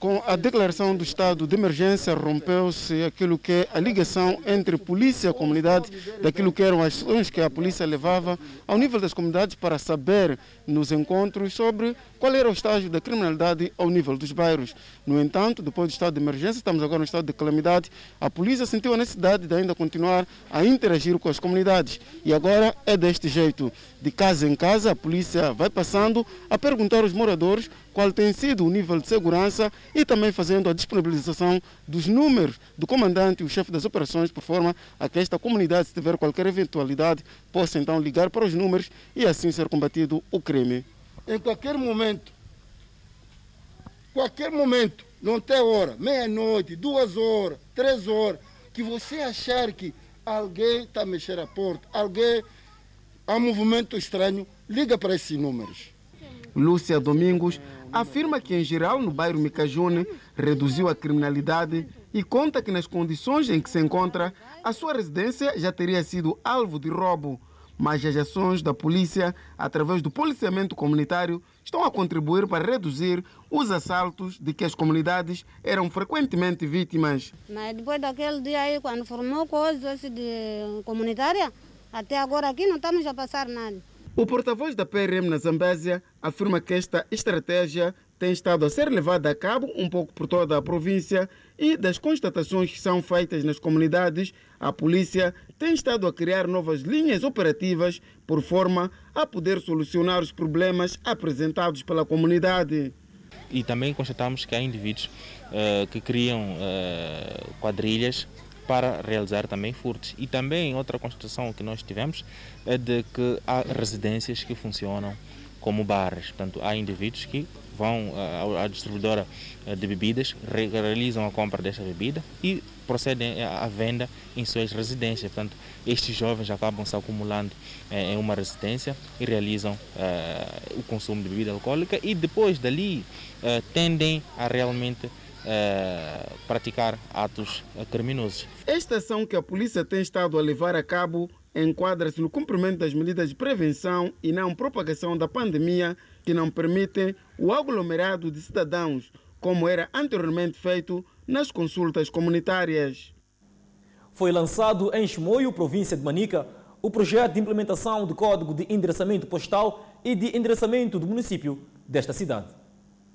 Com a declaração do estado de emergência, rompeu-se aquilo que é a ligação entre polícia e comunidade, daquilo que eram as ações que a polícia levava ao nível das comunidades para saber nos encontros sobre qual era o estágio da criminalidade ao nível dos bairros. No entanto, depois do estado de emergência, estamos agora no estado de calamidade, a polícia sentiu a necessidade de ainda continuar a interagir com as comunidades. E agora é deste jeito, de casa em casa, a polícia vai passando a perguntar aos moradores qual tem sido o nível de segurança e também fazendo a disponibilização dos números do comandante e o chefe das operações, por forma a que esta comunidade, se tiver qualquer eventualidade, possa então ligar para os números e assim ser combatido o crime. Em qualquer momento, qualquer momento, não tem hora, meia-noite, duas horas, três horas, que você achar que alguém está mexendo a porta, alguém há movimento estranho, liga para esses números. Lúcia Domingos afirma que, em geral, no bairro Micajune, reduziu a criminalidade e conta que, nas condições em que se encontra, a sua residência já teria sido alvo de roubo. Mas as ações da polícia, através do policiamento comunitário, estão a contribuir para reduzir os assaltos de que as comunidades eram frequentemente vítimas. Mas depois daquele dia aí, quando formou coisas de comunitária, até agora aqui não estamos a passar nada. O porta-voz da PRM na Zambésia afirma que esta estratégia tem estado a ser levada a cabo um pouco por toda a província e das constatações que são feitas nas comunidades, a polícia tem estado a criar novas linhas operativas por forma a poder solucionar os problemas apresentados pela comunidade. E também constatamos que há indivíduos uh, que criam uh, quadrilhas para realizar também furtos. E também outra constatação que nós tivemos é de que há residências que funcionam como bares. Portanto, há indivíduos que vão à distribuidora de bebidas, realizam a compra dessa bebida e procedem à venda em suas residências. Portanto, estes jovens acabam se acumulando em uma residência e realizam o consumo de bebida alcoólica e depois dali tendem a realmente uh, praticar atos criminosos. Esta ação que a polícia tem estado a levar a cabo enquadra-se no cumprimento das medidas de prevenção e não propagação da pandemia que não permitem o aglomerado de cidadãos, como era anteriormente feito nas consultas comunitárias. Foi lançado em Chimoio, província de Manica, o projeto de implementação do Código de Endereçamento Postal e de Endereçamento do município desta cidade.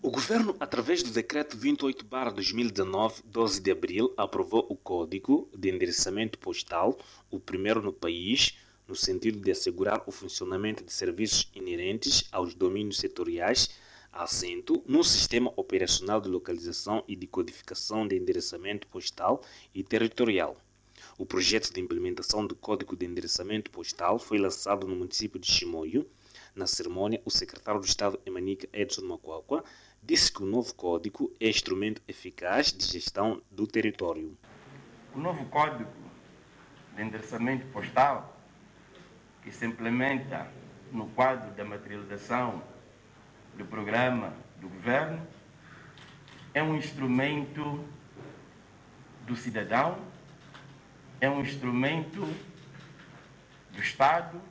O governo, através do decreto 28/2019, 12 de abril, aprovou o Código de Endereçamento Postal, o primeiro no país, no sentido de assegurar o funcionamento de serviços inerentes aos domínios setoriais, assento no sistema operacional de localização e de codificação de endereçamento postal e territorial. O projeto de implementação do Código de Endereçamento Postal foi lançado no município de Chimoio. Na cerimônia, o secretário do Estado Emanica Edson Macuacua disse que o novo código é instrumento eficaz de gestão do território. O novo código de endereçamento postal, que se implementa no quadro da materialização do programa do governo, é um instrumento do cidadão, é um instrumento do Estado,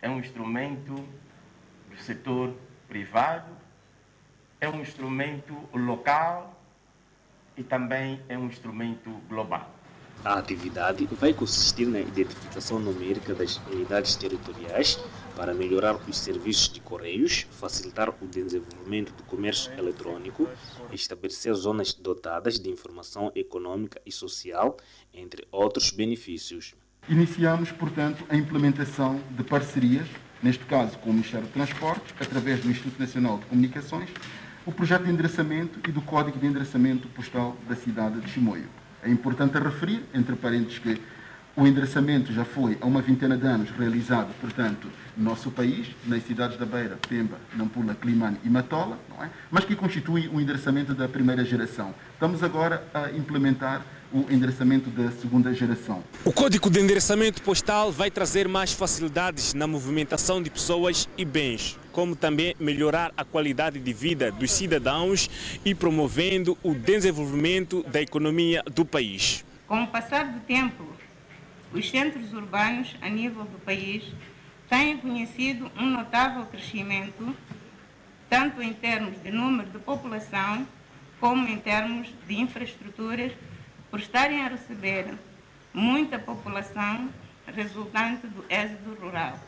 é um instrumento do setor privado é um instrumento local e também é um instrumento global. A atividade vai consistir na identificação numérica das unidades territoriais para melhorar os serviços de correios, facilitar o desenvolvimento do comércio eletrônico, estabelecer zonas dotadas de informação econômica e social, entre outros benefícios. Iniciamos, portanto, a implementação de parcerias, neste caso com o Ministério do Transportes, através do Instituto Nacional de Comunicações, o projeto de endereçamento e do código de endereçamento postal da cidade de Chimoio. É importante referir, entre parênteses, que o endereçamento já foi há uma vintena de anos realizado, portanto, no nosso país, nas cidades da Beira, Pemba, Nampula, Climane e Matola, é? mas que constitui o endereçamento da primeira geração. Estamos agora a implementar o endereçamento da segunda geração. O Código de Endereçamento Postal vai trazer mais facilidades na movimentação de pessoas e bens, como também melhorar a qualidade de vida dos cidadãos e promovendo o desenvolvimento da economia do país. Com o passar do tempo, os centros urbanos a nível do país têm conhecido um notável crescimento, tanto em termos de número de população, como em termos de infraestruturas por estarem a receber muita população resultante do êxodo rural.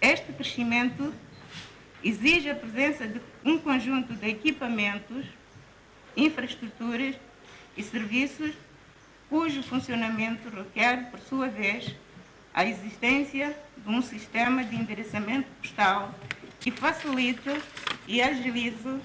Este crescimento exige a presença de um conjunto de equipamentos, infraestruturas e serviços cujo funcionamento requer, por sua vez, a existência de um sistema de endereçamento postal que facilite e agilize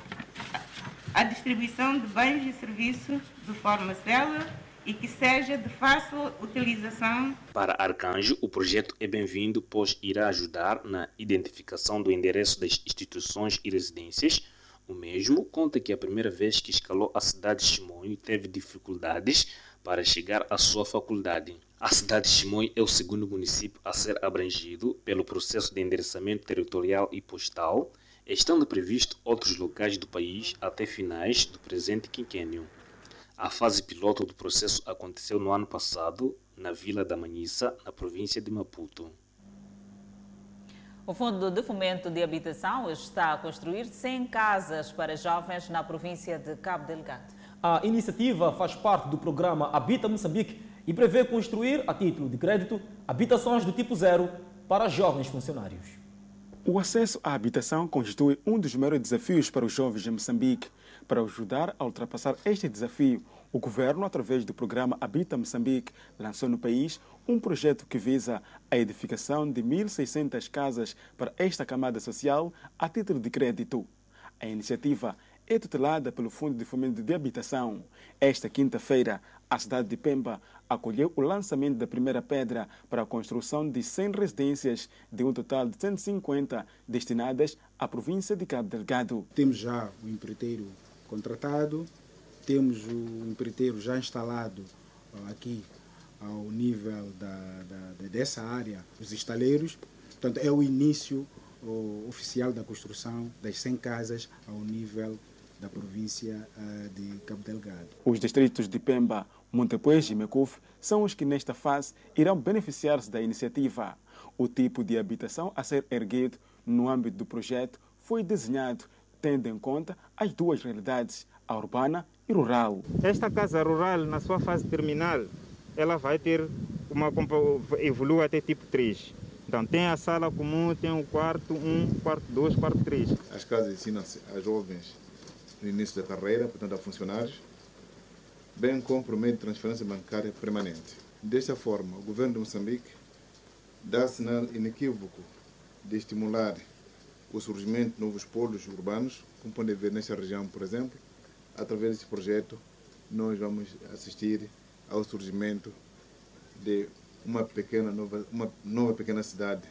a distribuição de bens e serviços de forma célere e que seja de fácil utilização. Para Arcanjo, o projeto é bem-vindo, pois irá ajudar na identificação do endereço das instituições e residências. O mesmo conta que a primeira vez que escalou a cidade de Chimoio teve dificuldades para chegar à sua faculdade. A cidade de Chimoio é o segundo município a ser abrangido pelo processo de endereçamento territorial e postal, estando previsto outros locais do país até finais do presente quinquênio. A fase piloto do processo aconteceu no ano passado, na Vila da Manhissa, na província de Maputo. O Fundo de Fomento de Habitação está a construir 100 casas para jovens na província de Cabo Delgado. A iniciativa faz parte do programa Habita Moçambique e prevê construir, a título de crédito, habitações do tipo zero para jovens funcionários. O acesso à habitação constitui um dos maiores desafios para os jovens de Moçambique. Para ajudar a ultrapassar este desafio, o governo, através do programa Habita Moçambique, lançou no país um projeto que visa a edificação de 1.600 casas para esta camada social a título de crédito. A iniciativa é tutelada pelo Fundo de Fomento de Habitação. Esta quinta-feira, a cidade de Pemba acolheu o lançamento da primeira pedra para a construção de 100 residências, de um total de 150 destinadas à província de Cabo Delgado. Temos já o empreiteiro contratado, temos o empreiteiro já instalado aqui ao nível da, da, dessa área, os estaleiros. Portanto, é o início oficial da construção das 100 casas ao nível da província uh, de Cabo Delgado. Os distritos de Pemba, Montepuez e Mecuf são os que nesta fase irão beneficiar-se da iniciativa. O tipo de habitação a ser erguido no âmbito do projeto foi desenhado tendo em conta as duas realidades, a urbana e rural. Esta casa rural, na sua fase terminal, ela vai ter uma evolui até tipo 3. Então tem a sala comum, tem um quarto 1, quarto 2, quarto 3. As casas ensinam-se a jovens no início da carreira, portanto a funcionários, bem como por meio de transferência bancária permanente. Desta forma, o governo de Moçambique dá sinal inequívoco de estimular o surgimento de novos polos urbanos, como podem ver nesta região, por exemplo. Através desse projeto, nós vamos assistir ao surgimento de uma pequena nova, uma nova pequena cidade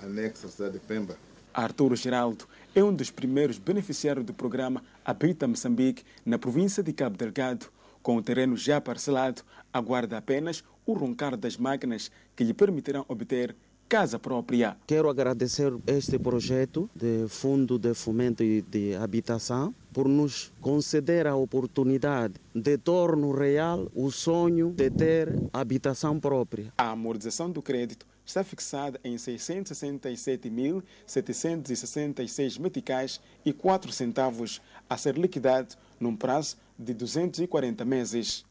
anexa à cidade de Pemba. Arturo Geraldo é um dos primeiros beneficiários do programa Habita Moçambique na província de Cabo Delgado. Com o terreno já parcelado, aguarda apenas o roncar das máquinas que lhe permitirão obter casa própria. Quero agradecer este projeto de Fundo de Fomento e de Habitação por nos conceder a oportunidade de torno real o sonho de ter habitação própria. A amortização do crédito está fixada em 667.766 meticais e 4 centavos a ser liquidado num prazo de 240 meses.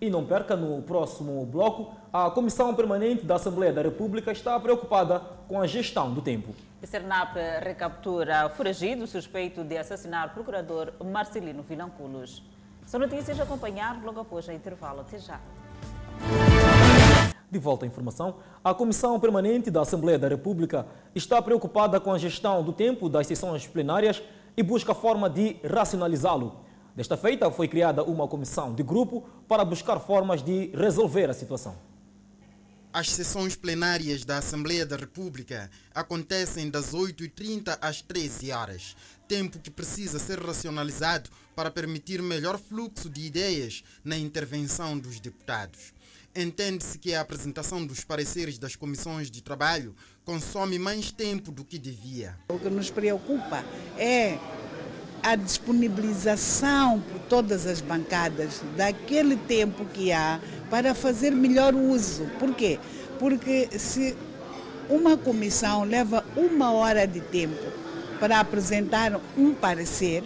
E não perca, no próximo bloco, a Comissão Permanente da Assembleia da República está preocupada com a gestão do tempo. A Cernap recaptura foragido suspeito de assassinar o procurador Marcelino Vilanculos. São notícias a acompanhar logo após o intervalo. Até já. De volta à informação, a Comissão Permanente da Assembleia da República está preocupada com a gestão do tempo das sessões plenárias e busca forma de racionalizá-lo. Desta feita, foi criada uma comissão de grupo para buscar formas de resolver a situação. As sessões plenárias da Assembleia da República acontecem das 8h30 às 13 horas, tempo que precisa ser racionalizado para permitir melhor fluxo de ideias na intervenção dos deputados. Entende-se que a apresentação dos pareceres das comissões de trabalho consome mais tempo do que devia. O que nos preocupa é a disponibilização por todas as bancadas daquele tempo que há para fazer melhor uso. Por quê? Porque se uma comissão leva uma hora de tempo para apresentar um parecer,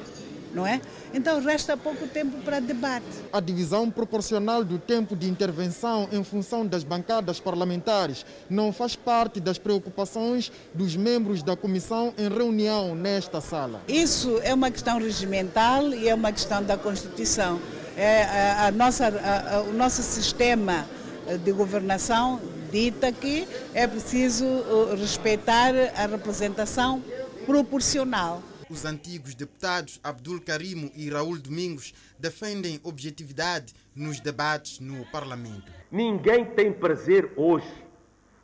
não é? Então resta pouco tempo para debate. A divisão proporcional do tempo de intervenção em função das bancadas parlamentares não faz parte das preocupações dos membros da comissão em reunião nesta sala. Isso é uma questão regimental e é uma questão da Constituição. É, a, a nossa, a, o nosso sistema de governação dita que é preciso uh, respeitar a representação proporcional. Os antigos deputados Abdul Karimo e Raul Domingos defendem objetividade nos debates no Parlamento. Ninguém tem prazer hoje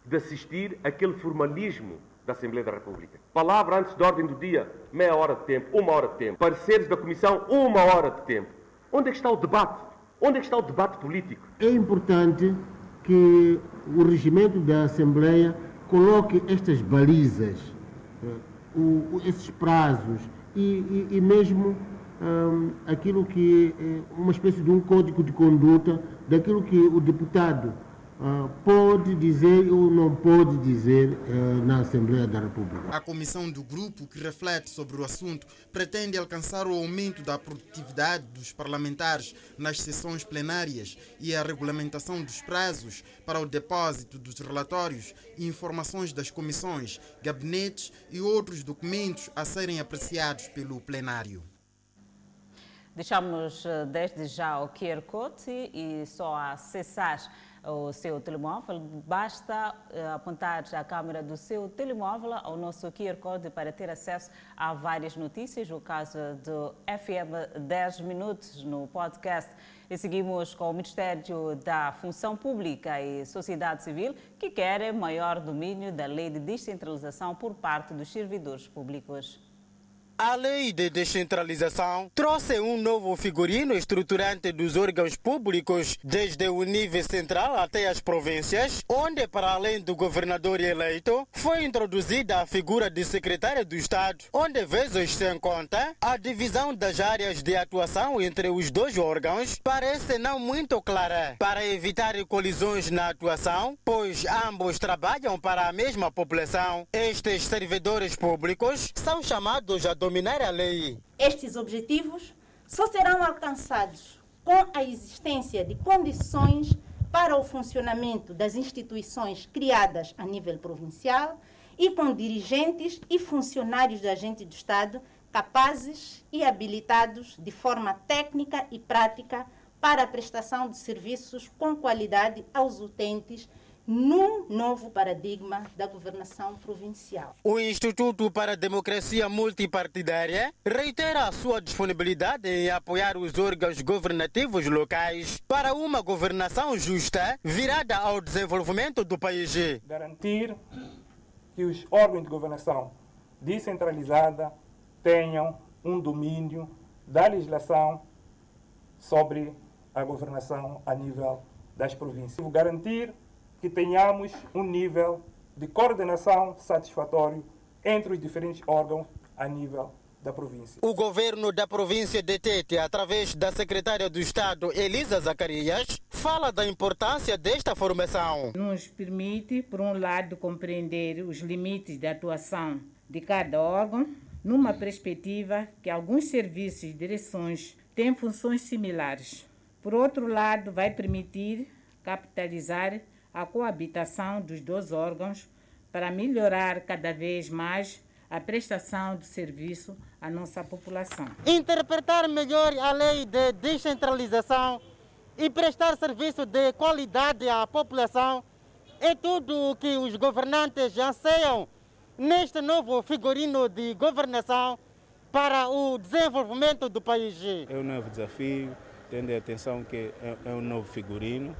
de assistir aquele formalismo da Assembleia da República. Palavra antes da ordem do dia, meia hora de tempo, uma hora de tempo. Pareceres da Comissão, uma hora de tempo. Onde é que está o debate? Onde é que está o debate político? É importante que o regimento da Assembleia coloque estas balizas, o, esses prazos. E, e, e mesmo um, aquilo que é uma espécie de um código de conduta daquilo que o deputado Uh, pode dizer ou não pode dizer uh, na Assembleia da República. A comissão do grupo que reflete sobre o assunto pretende alcançar o aumento da produtividade dos parlamentares nas sessões plenárias e a regulamentação dos prazos para o depósito dos relatórios e informações das comissões, gabinetes e outros documentos a serem apreciados pelo plenário. Deixamos eh, desde já o QR Code e só acessar o seu telemóvel, basta uh, apontar a câmera do seu telemóvel ao nosso QR Code para ter acesso a várias notícias, o caso do FM 10 Minutos no podcast. E seguimos com o Ministério da Função Pública e Sociedade Civil, que quer maior domínio da lei de descentralização por parte dos servidores públicos. A lei de descentralização trouxe um novo figurino estruturante dos órgãos públicos, desde o nível central até as províncias, onde, para além do governador eleito, foi introduzida a figura de secretário do Estado, onde, vezes sem conta, a divisão das áreas de atuação entre os dois órgãos parece não muito clara, para evitar colisões na atuação, pois ambos trabalham para a mesma população. Estes servidores públicos são chamados a dominar a lei. Estes objetivos só serão alcançados com a existência de condições para o funcionamento das instituições criadas a nível provincial e com dirigentes e funcionários da agente do Estado capazes e habilitados de forma técnica e prática para a prestação de serviços com qualidade aos utentes num novo paradigma da governação provincial. O Instituto para a Democracia Multipartidária reitera a sua disponibilidade em apoiar os órgãos governativos locais para uma governação justa virada ao desenvolvimento do país. Garantir que os órgãos de governação descentralizada tenham um domínio da legislação sobre a governação a nível das províncias. Garantir que tenhamos um nível de coordenação satisfatório entre os diferentes órgãos a nível da província. O governo da província de Tete, através da secretária do Estado, Elisa Zacarias, fala da importância desta formação. Nos permite, por um lado, compreender os limites de atuação de cada órgão, numa perspectiva que alguns serviços e direções têm funções similares. Por outro lado, vai permitir capitalizar a coabitação dos dois órgãos para melhorar cada vez mais a prestação de serviço à nossa população. Interpretar melhor a lei de descentralização e prestar serviço de qualidade à população é tudo o que os governantes anseiam neste novo figurino de governação para o desenvolvimento do país. É um novo desafio, tendo a atenção que é, é um novo figurino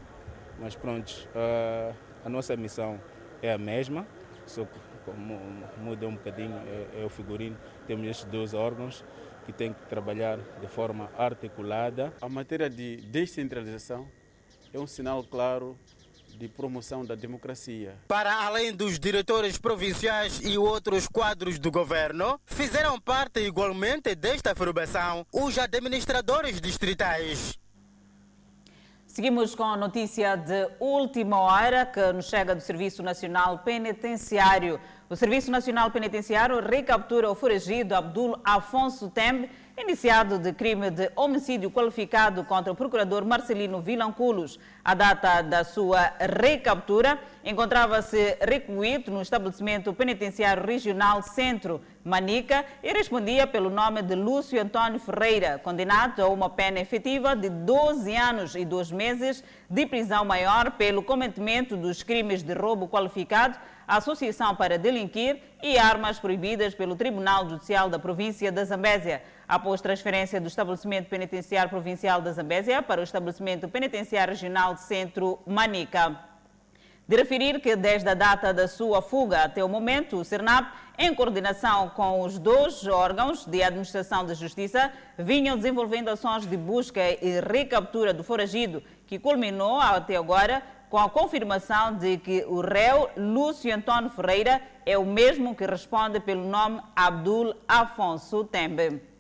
mas pronto, uh, a nossa missão é a mesma, só que como muda um bocadinho é, é o figurino. Temos estes dois órgãos que têm que trabalhar de forma articulada. A matéria de descentralização é um sinal claro de promoção da democracia. Para além dos diretores provinciais e outros quadros do governo, fizeram parte igualmente desta afirmação os administradores distritais. Seguimos com a notícia de última hora que nos chega do Serviço Nacional Penitenciário. O Serviço Nacional Penitenciário recaptura o foragido Abdul Afonso Tembe, iniciado de crime de homicídio qualificado contra o procurador Marcelino Vilanculos. A data da sua recaptura encontrava-se recluído no estabelecimento penitenciário regional Centro Manica e respondia pelo nome de Lúcio Antônio Ferreira, condenado a uma pena efetiva de 12 anos e 2 meses de prisão maior pelo cometimento dos crimes de roubo qualificado associação para delinquir e armas proibidas pelo Tribunal Judicial da província da Zambésia. Após transferência do estabelecimento penitenciário provincial da Zambésia para o estabelecimento penitenciário regional Centro Manica. De referir que desde a data da sua fuga até o momento, o CERNAP, em coordenação com os dois órgãos de administração de justiça, vinham desenvolvendo ações de busca e recaptura do foragido, que culminou até agora com a confirmação de que o réu Lúcio Antônio Ferreira é o mesmo que responde pelo nome Abdul Afonso Tembe.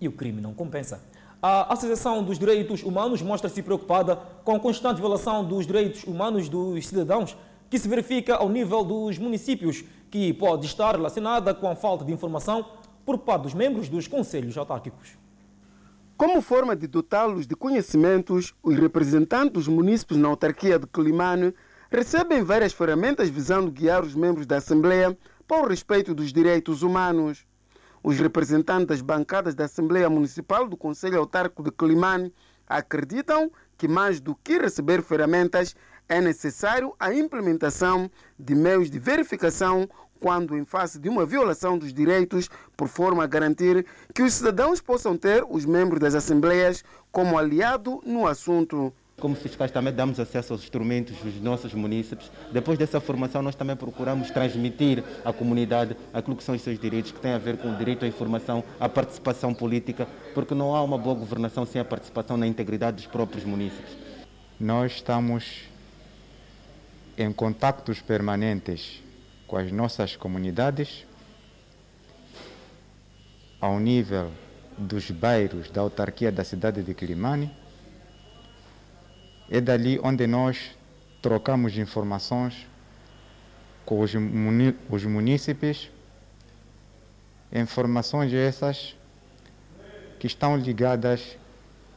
E o crime não compensa. A Associação dos Direitos Humanos mostra-se preocupada com a constante violação dos direitos humanos dos cidadãos que se verifica ao nível dos municípios, que pode estar relacionada com a falta de informação por parte dos membros dos conselhos autárquicos. Como forma de dotá-los de conhecimentos, os representantes dos municípios na autarquia de Climane recebem várias ferramentas visando guiar os membros da Assembleia para o respeito dos direitos humanos. Os representantes das bancadas da Assembleia Municipal do Conselho Autárquico de Climane acreditam que mais do que receber ferramentas, é necessário a implementação de meios de verificação quando em face de uma violação dos direitos, por forma a garantir que os cidadãos possam ter os membros das assembleias como aliado no assunto. Como fiscais também damos acesso aos instrumentos dos nossos municípios. Depois dessa formação, nós também procuramos transmitir à comunidade aquilo que são os seus direitos, que tem a ver com o direito à informação, à participação política, porque não há uma boa governação sem a participação na integridade dos próprios municípios. Nós estamos em contactos permanentes com as nossas comunidades, ao nível dos bairros da autarquia da cidade de Quilimane. É dali onde nós trocamos informações com os, muni os munícipes, informações essas que estão ligadas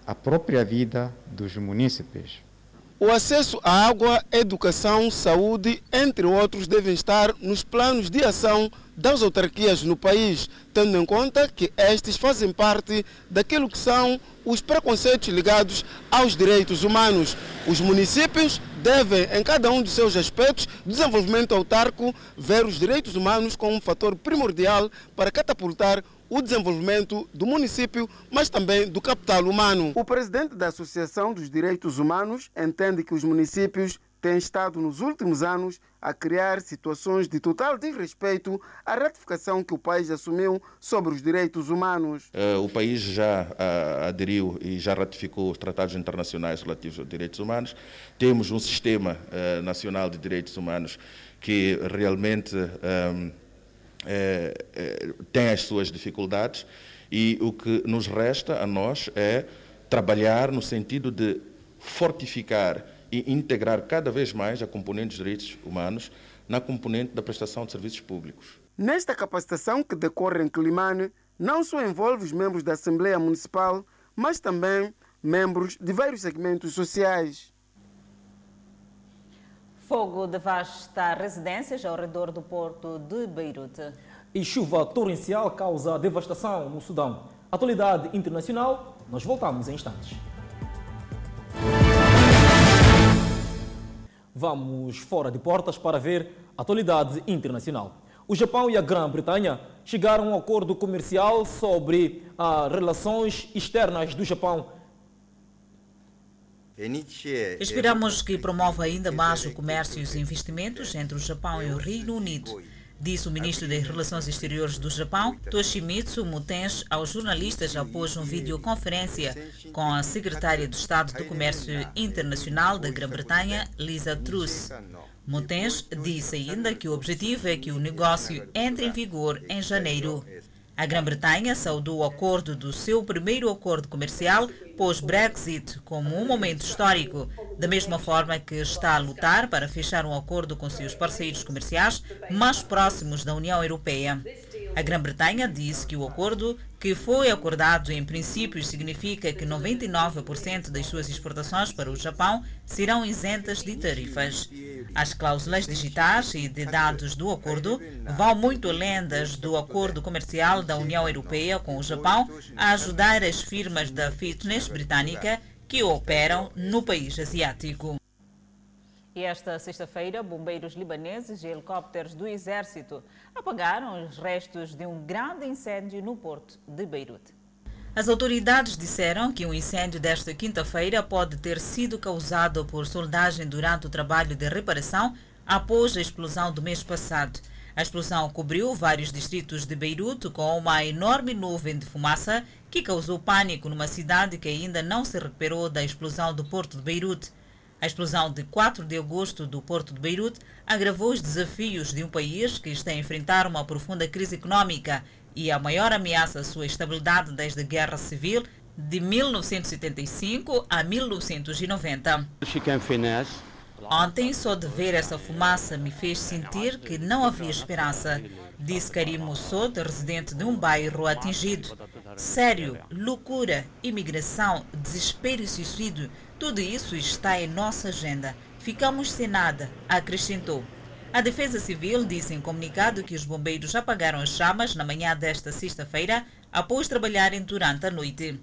à própria vida dos munícipes. O acesso à água, educação, saúde, entre outros, devem estar nos planos de ação das autarquias no país, tendo em conta que estes fazem parte daquilo que são os preconceitos ligados aos direitos humanos. Os municípios devem, em cada um dos seus aspectos, desenvolvimento autárquico, ver os direitos humanos como um fator primordial para catapultar o desenvolvimento do município, mas também do capital humano. O presidente da Associação dos Direitos Humanos entende que os municípios têm estado nos últimos anos a criar situações de total desrespeito à ratificação que o país assumiu sobre os direitos humanos. O país já aderiu e já ratificou os tratados internacionais relativos aos direitos humanos. Temos um sistema nacional de direitos humanos que realmente é, é, tem as suas dificuldades e o que nos resta a nós é trabalhar no sentido de fortificar e integrar cada vez mais a componente dos direitos humanos na componente da prestação de serviços públicos. Nesta capacitação que decorre em Climane, não só envolve os membros da Assembleia Municipal, mas também membros de vários segmentos sociais. Fogo devasta residências ao redor do porto de Beirute. E chuva torrencial causa devastação no Sudão. Atualidade internacional, nós voltamos em instantes. Vamos fora de portas para ver atualidade internacional. O Japão e a Grã-Bretanha chegaram a um acordo comercial sobre as relações externas do Japão Esperamos que promova ainda mais o comércio e os investimentos entre o Japão e o Reino Unido, disse o ministro das Relações Exteriores do Japão, Toshimitsu Mutens, aos jornalistas após uma videoconferência com a secretária de Estado do Comércio Internacional da Grã-Bretanha, Lisa Truss. Mutens disse ainda que o objetivo é que o negócio entre em vigor em janeiro. A Grã-Bretanha saudou o acordo do seu primeiro acordo comercial pós-Brexit como um momento histórico, da mesma forma que está a lutar para fechar um acordo com seus parceiros comerciais mais próximos da União Europeia. A Grã-Bretanha disse que o acordo, que foi acordado em princípio, significa que 99% das suas exportações para o Japão serão isentas de tarifas. As cláusulas digitais e de dados do acordo vão muito além das do acordo comercial da União Europeia com o Japão a ajudar as firmas da fitness britânica que operam no país asiático. E esta sexta-feira, bombeiros libaneses e helicópteros do Exército apagaram os restos de um grande incêndio no porto de Beirute. As autoridades disseram que o incêndio desta quinta-feira pode ter sido causado por soldagem durante o trabalho de reparação após a explosão do mês passado. A explosão cobriu vários distritos de Beirute com uma enorme nuvem de fumaça que causou pânico numa cidade que ainda não se recuperou da explosão do porto de Beirute. A explosão de 4 de agosto do porto de Beirute agravou os desafios de um país que está a enfrentar uma profunda crise econômica e a maior ameaça à sua estabilidade desde a Guerra Civil de 1975 a 1990. Ontem, só de ver essa fumaça me fez sentir que não havia esperança, disse Karim Moussoud, residente de um bairro atingido. Sério, loucura, imigração, desespero e suicídio, tudo isso está em nossa agenda. Ficamos sem nada, acrescentou. A Defesa Civil disse em comunicado que os bombeiros apagaram as chamas na manhã desta sexta-feira, após trabalharem durante a noite.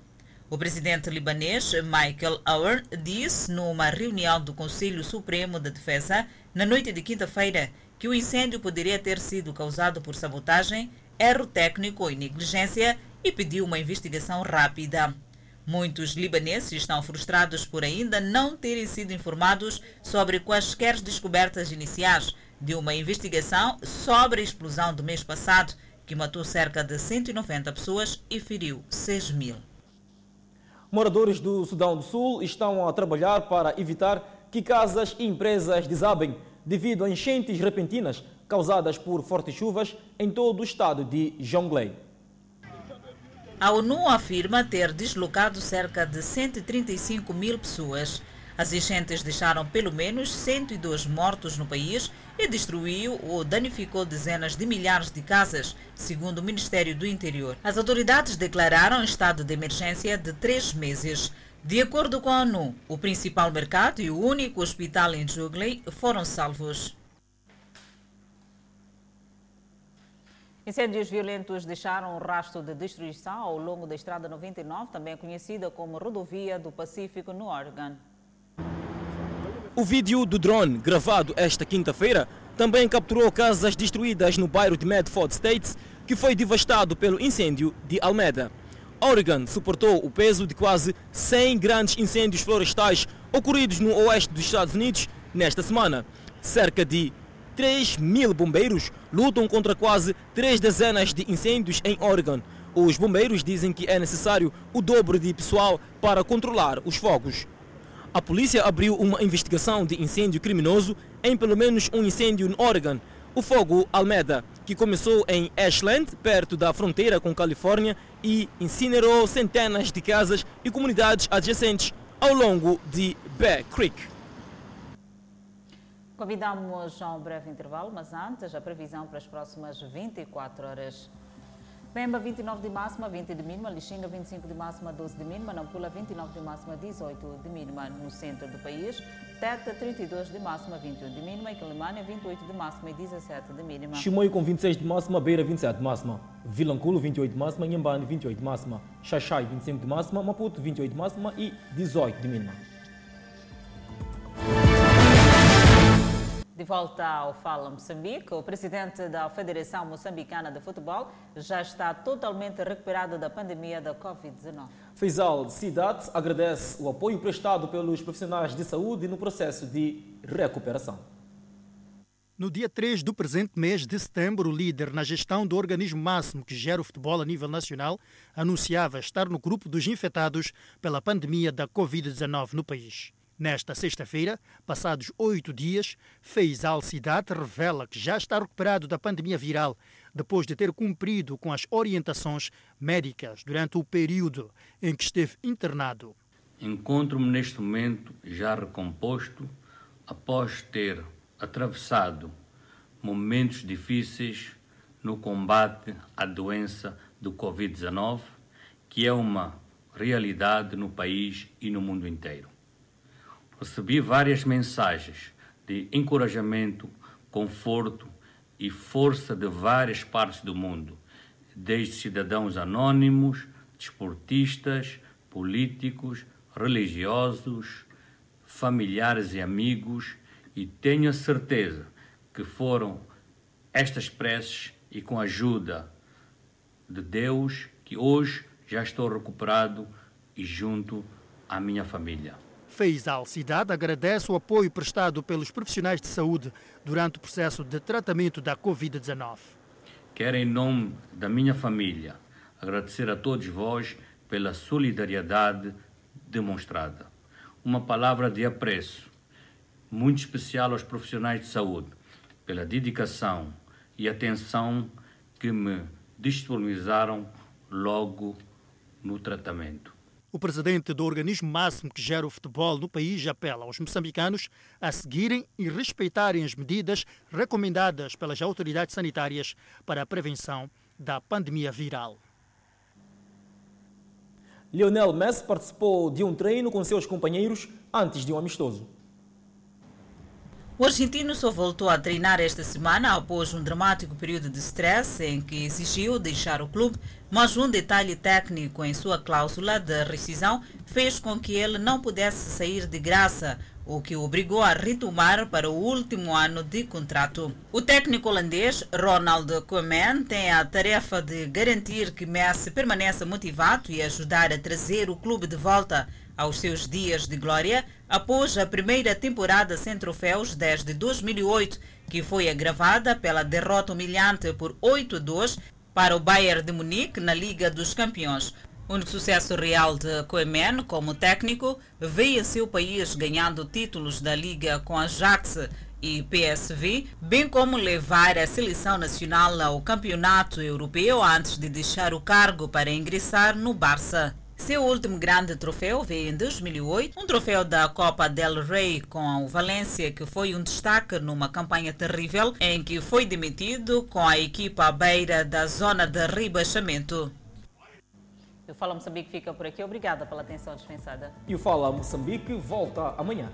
O presidente libanês Michael Ower disse numa reunião do Conselho Supremo de Defesa na noite de quinta-feira que o incêndio poderia ter sido causado por sabotagem, erro técnico e negligência e pediu uma investigação rápida. Muitos libaneses estão frustrados por ainda não terem sido informados sobre quaisquer descobertas iniciais de uma investigação sobre a explosão do mês passado, que matou cerca de 190 pessoas e feriu 6 mil. Moradores do Sudão do Sul estão a trabalhar para evitar que casas e empresas desabem devido a enchentes repentinas causadas por fortes chuvas em todo o estado de Jonglei. A ONU afirma ter deslocado cerca de 135 mil pessoas. As enchentes deixaram pelo menos 102 mortos no país e destruiu ou danificou dezenas de milhares de casas, segundo o Ministério do Interior. As autoridades declararam estado de emergência de três meses. De acordo com a ONU, o principal mercado e o único hospital em Jugley foram salvos. Incêndios violentos deixaram um rastro de destruição ao longo da Estrada 99, também conhecida como Rodovia do Pacífico, no Oregon. O vídeo do drone, gravado esta quinta-feira, também capturou casas destruídas no bairro de Medford States, que foi devastado pelo incêndio de Almeda. Oregon suportou o peso de quase 100 grandes incêndios florestais ocorridos no oeste dos Estados Unidos nesta semana. Cerca de 3 mil bombeiros lutam contra quase três dezenas de incêndios em Oregon. Os bombeiros dizem que é necessário o dobro de pessoal para controlar os fogos. A polícia abriu uma investigação de incêndio criminoso em pelo menos um incêndio no Oregon, o fogo Almeda, que começou em Ashland, perto da fronteira com Califórnia, e incinerou centenas de casas e comunidades adjacentes ao longo de Bear Creek. Convidamos a um breve intervalo, mas antes a previsão para as próximas 24 horas. Pemba 29 de máxima, 20 de mínima, Lixinga 25 de máxima, 12 de mínima, Nampula 29 de máxima, 18 de mínima no centro do país, Teta 32 de máxima, 21 de mínima e Quilimânia 28 de máxima e 17 de mínima. Chimoio com 26 de máxima, Beira 27 de máxima, Vilanculo 28 de máxima, Inhambane 28 de máxima, Xaxai 25 de máxima, Maputo 28 de máxima e 18 de mínima. De volta ao Fala Moçambique, o presidente da Federação Moçambicana de Futebol já está totalmente recuperado da pandemia da Covid-19. Faisal Sidat agradece o apoio prestado pelos profissionais de saúde no processo de recuperação. No dia 3 do presente mês de setembro, o líder na gestão do organismo máximo que gera o futebol a nível nacional anunciava estar no grupo dos infectados pela pandemia da Covid-19 no país. Nesta sexta-feira, passados oito dias, Feizal Sidat revela que já está recuperado da pandemia viral depois de ter cumprido com as orientações médicas durante o período em que esteve internado. Encontro-me neste momento já recomposto após ter atravessado momentos difíceis no combate à doença do Covid-19, que é uma realidade no país e no mundo inteiro recebi várias mensagens de encorajamento, conforto e força de várias partes do mundo, desde cidadãos anônimos, desportistas, políticos, religiosos, familiares e amigos, e tenho a certeza que foram estas preces e com a ajuda de Deus que hoje já estou recuperado e junto à minha família. Feisal Cidade agradece o apoio prestado pelos profissionais de saúde durante o processo de tratamento da Covid-19. Quero, em nome da minha família, agradecer a todos vós pela solidariedade demonstrada. Uma palavra de apreço muito especial aos profissionais de saúde pela dedicação e atenção que me disponibilizaram logo no tratamento. O presidente do organismo máximo que gera o futebol no país apela aos moçambicanos a seguirem e respeitarem as medidas recomendadas pelas autoridades sanitárias para a prevenção da pandemia viral. Lionel Messi participou de um treino com seus companheiros antes de um amistoso. O argentino só voltou a treinar esta semana após um dramático período de stress em que exigiu deixar o clube, mas um detalhe técnico em sua cláusula de rescisão fez com que ele não pudesse sair de graça, o que o obrigou a retomar para o último ano de contrato. O técnico holandês Ronald Koeman tem a tarefa de garantir que Messi permaneça motivado e ajudar a trazer o clube de volta aos seus dias de glória após a primeira temporada sem troféus desde 2008, que foi agravada pela derrota humilhante por 8-2 para o Bayern de Munique na Liga dos Campeões. O único sucesso real de Koeman como técnico veio em seu país ganhando títulos da Liga com Ajax e PSV, bem como levar a seleção nacional ao campeonato europeu antes de deixar o cargo para ingressar no Barça. Seu último grande troféu veio em 2008, um troféu da Copa del Rey com o Valência, que foi um destaque numa campanha terrível em que foi demitido com a equipa à beira da zona de rebaixamento. O Fala Moçambique fica por aqui. Obrigada pela atenção dispensada. E o Fala Moçambique volta amanhã.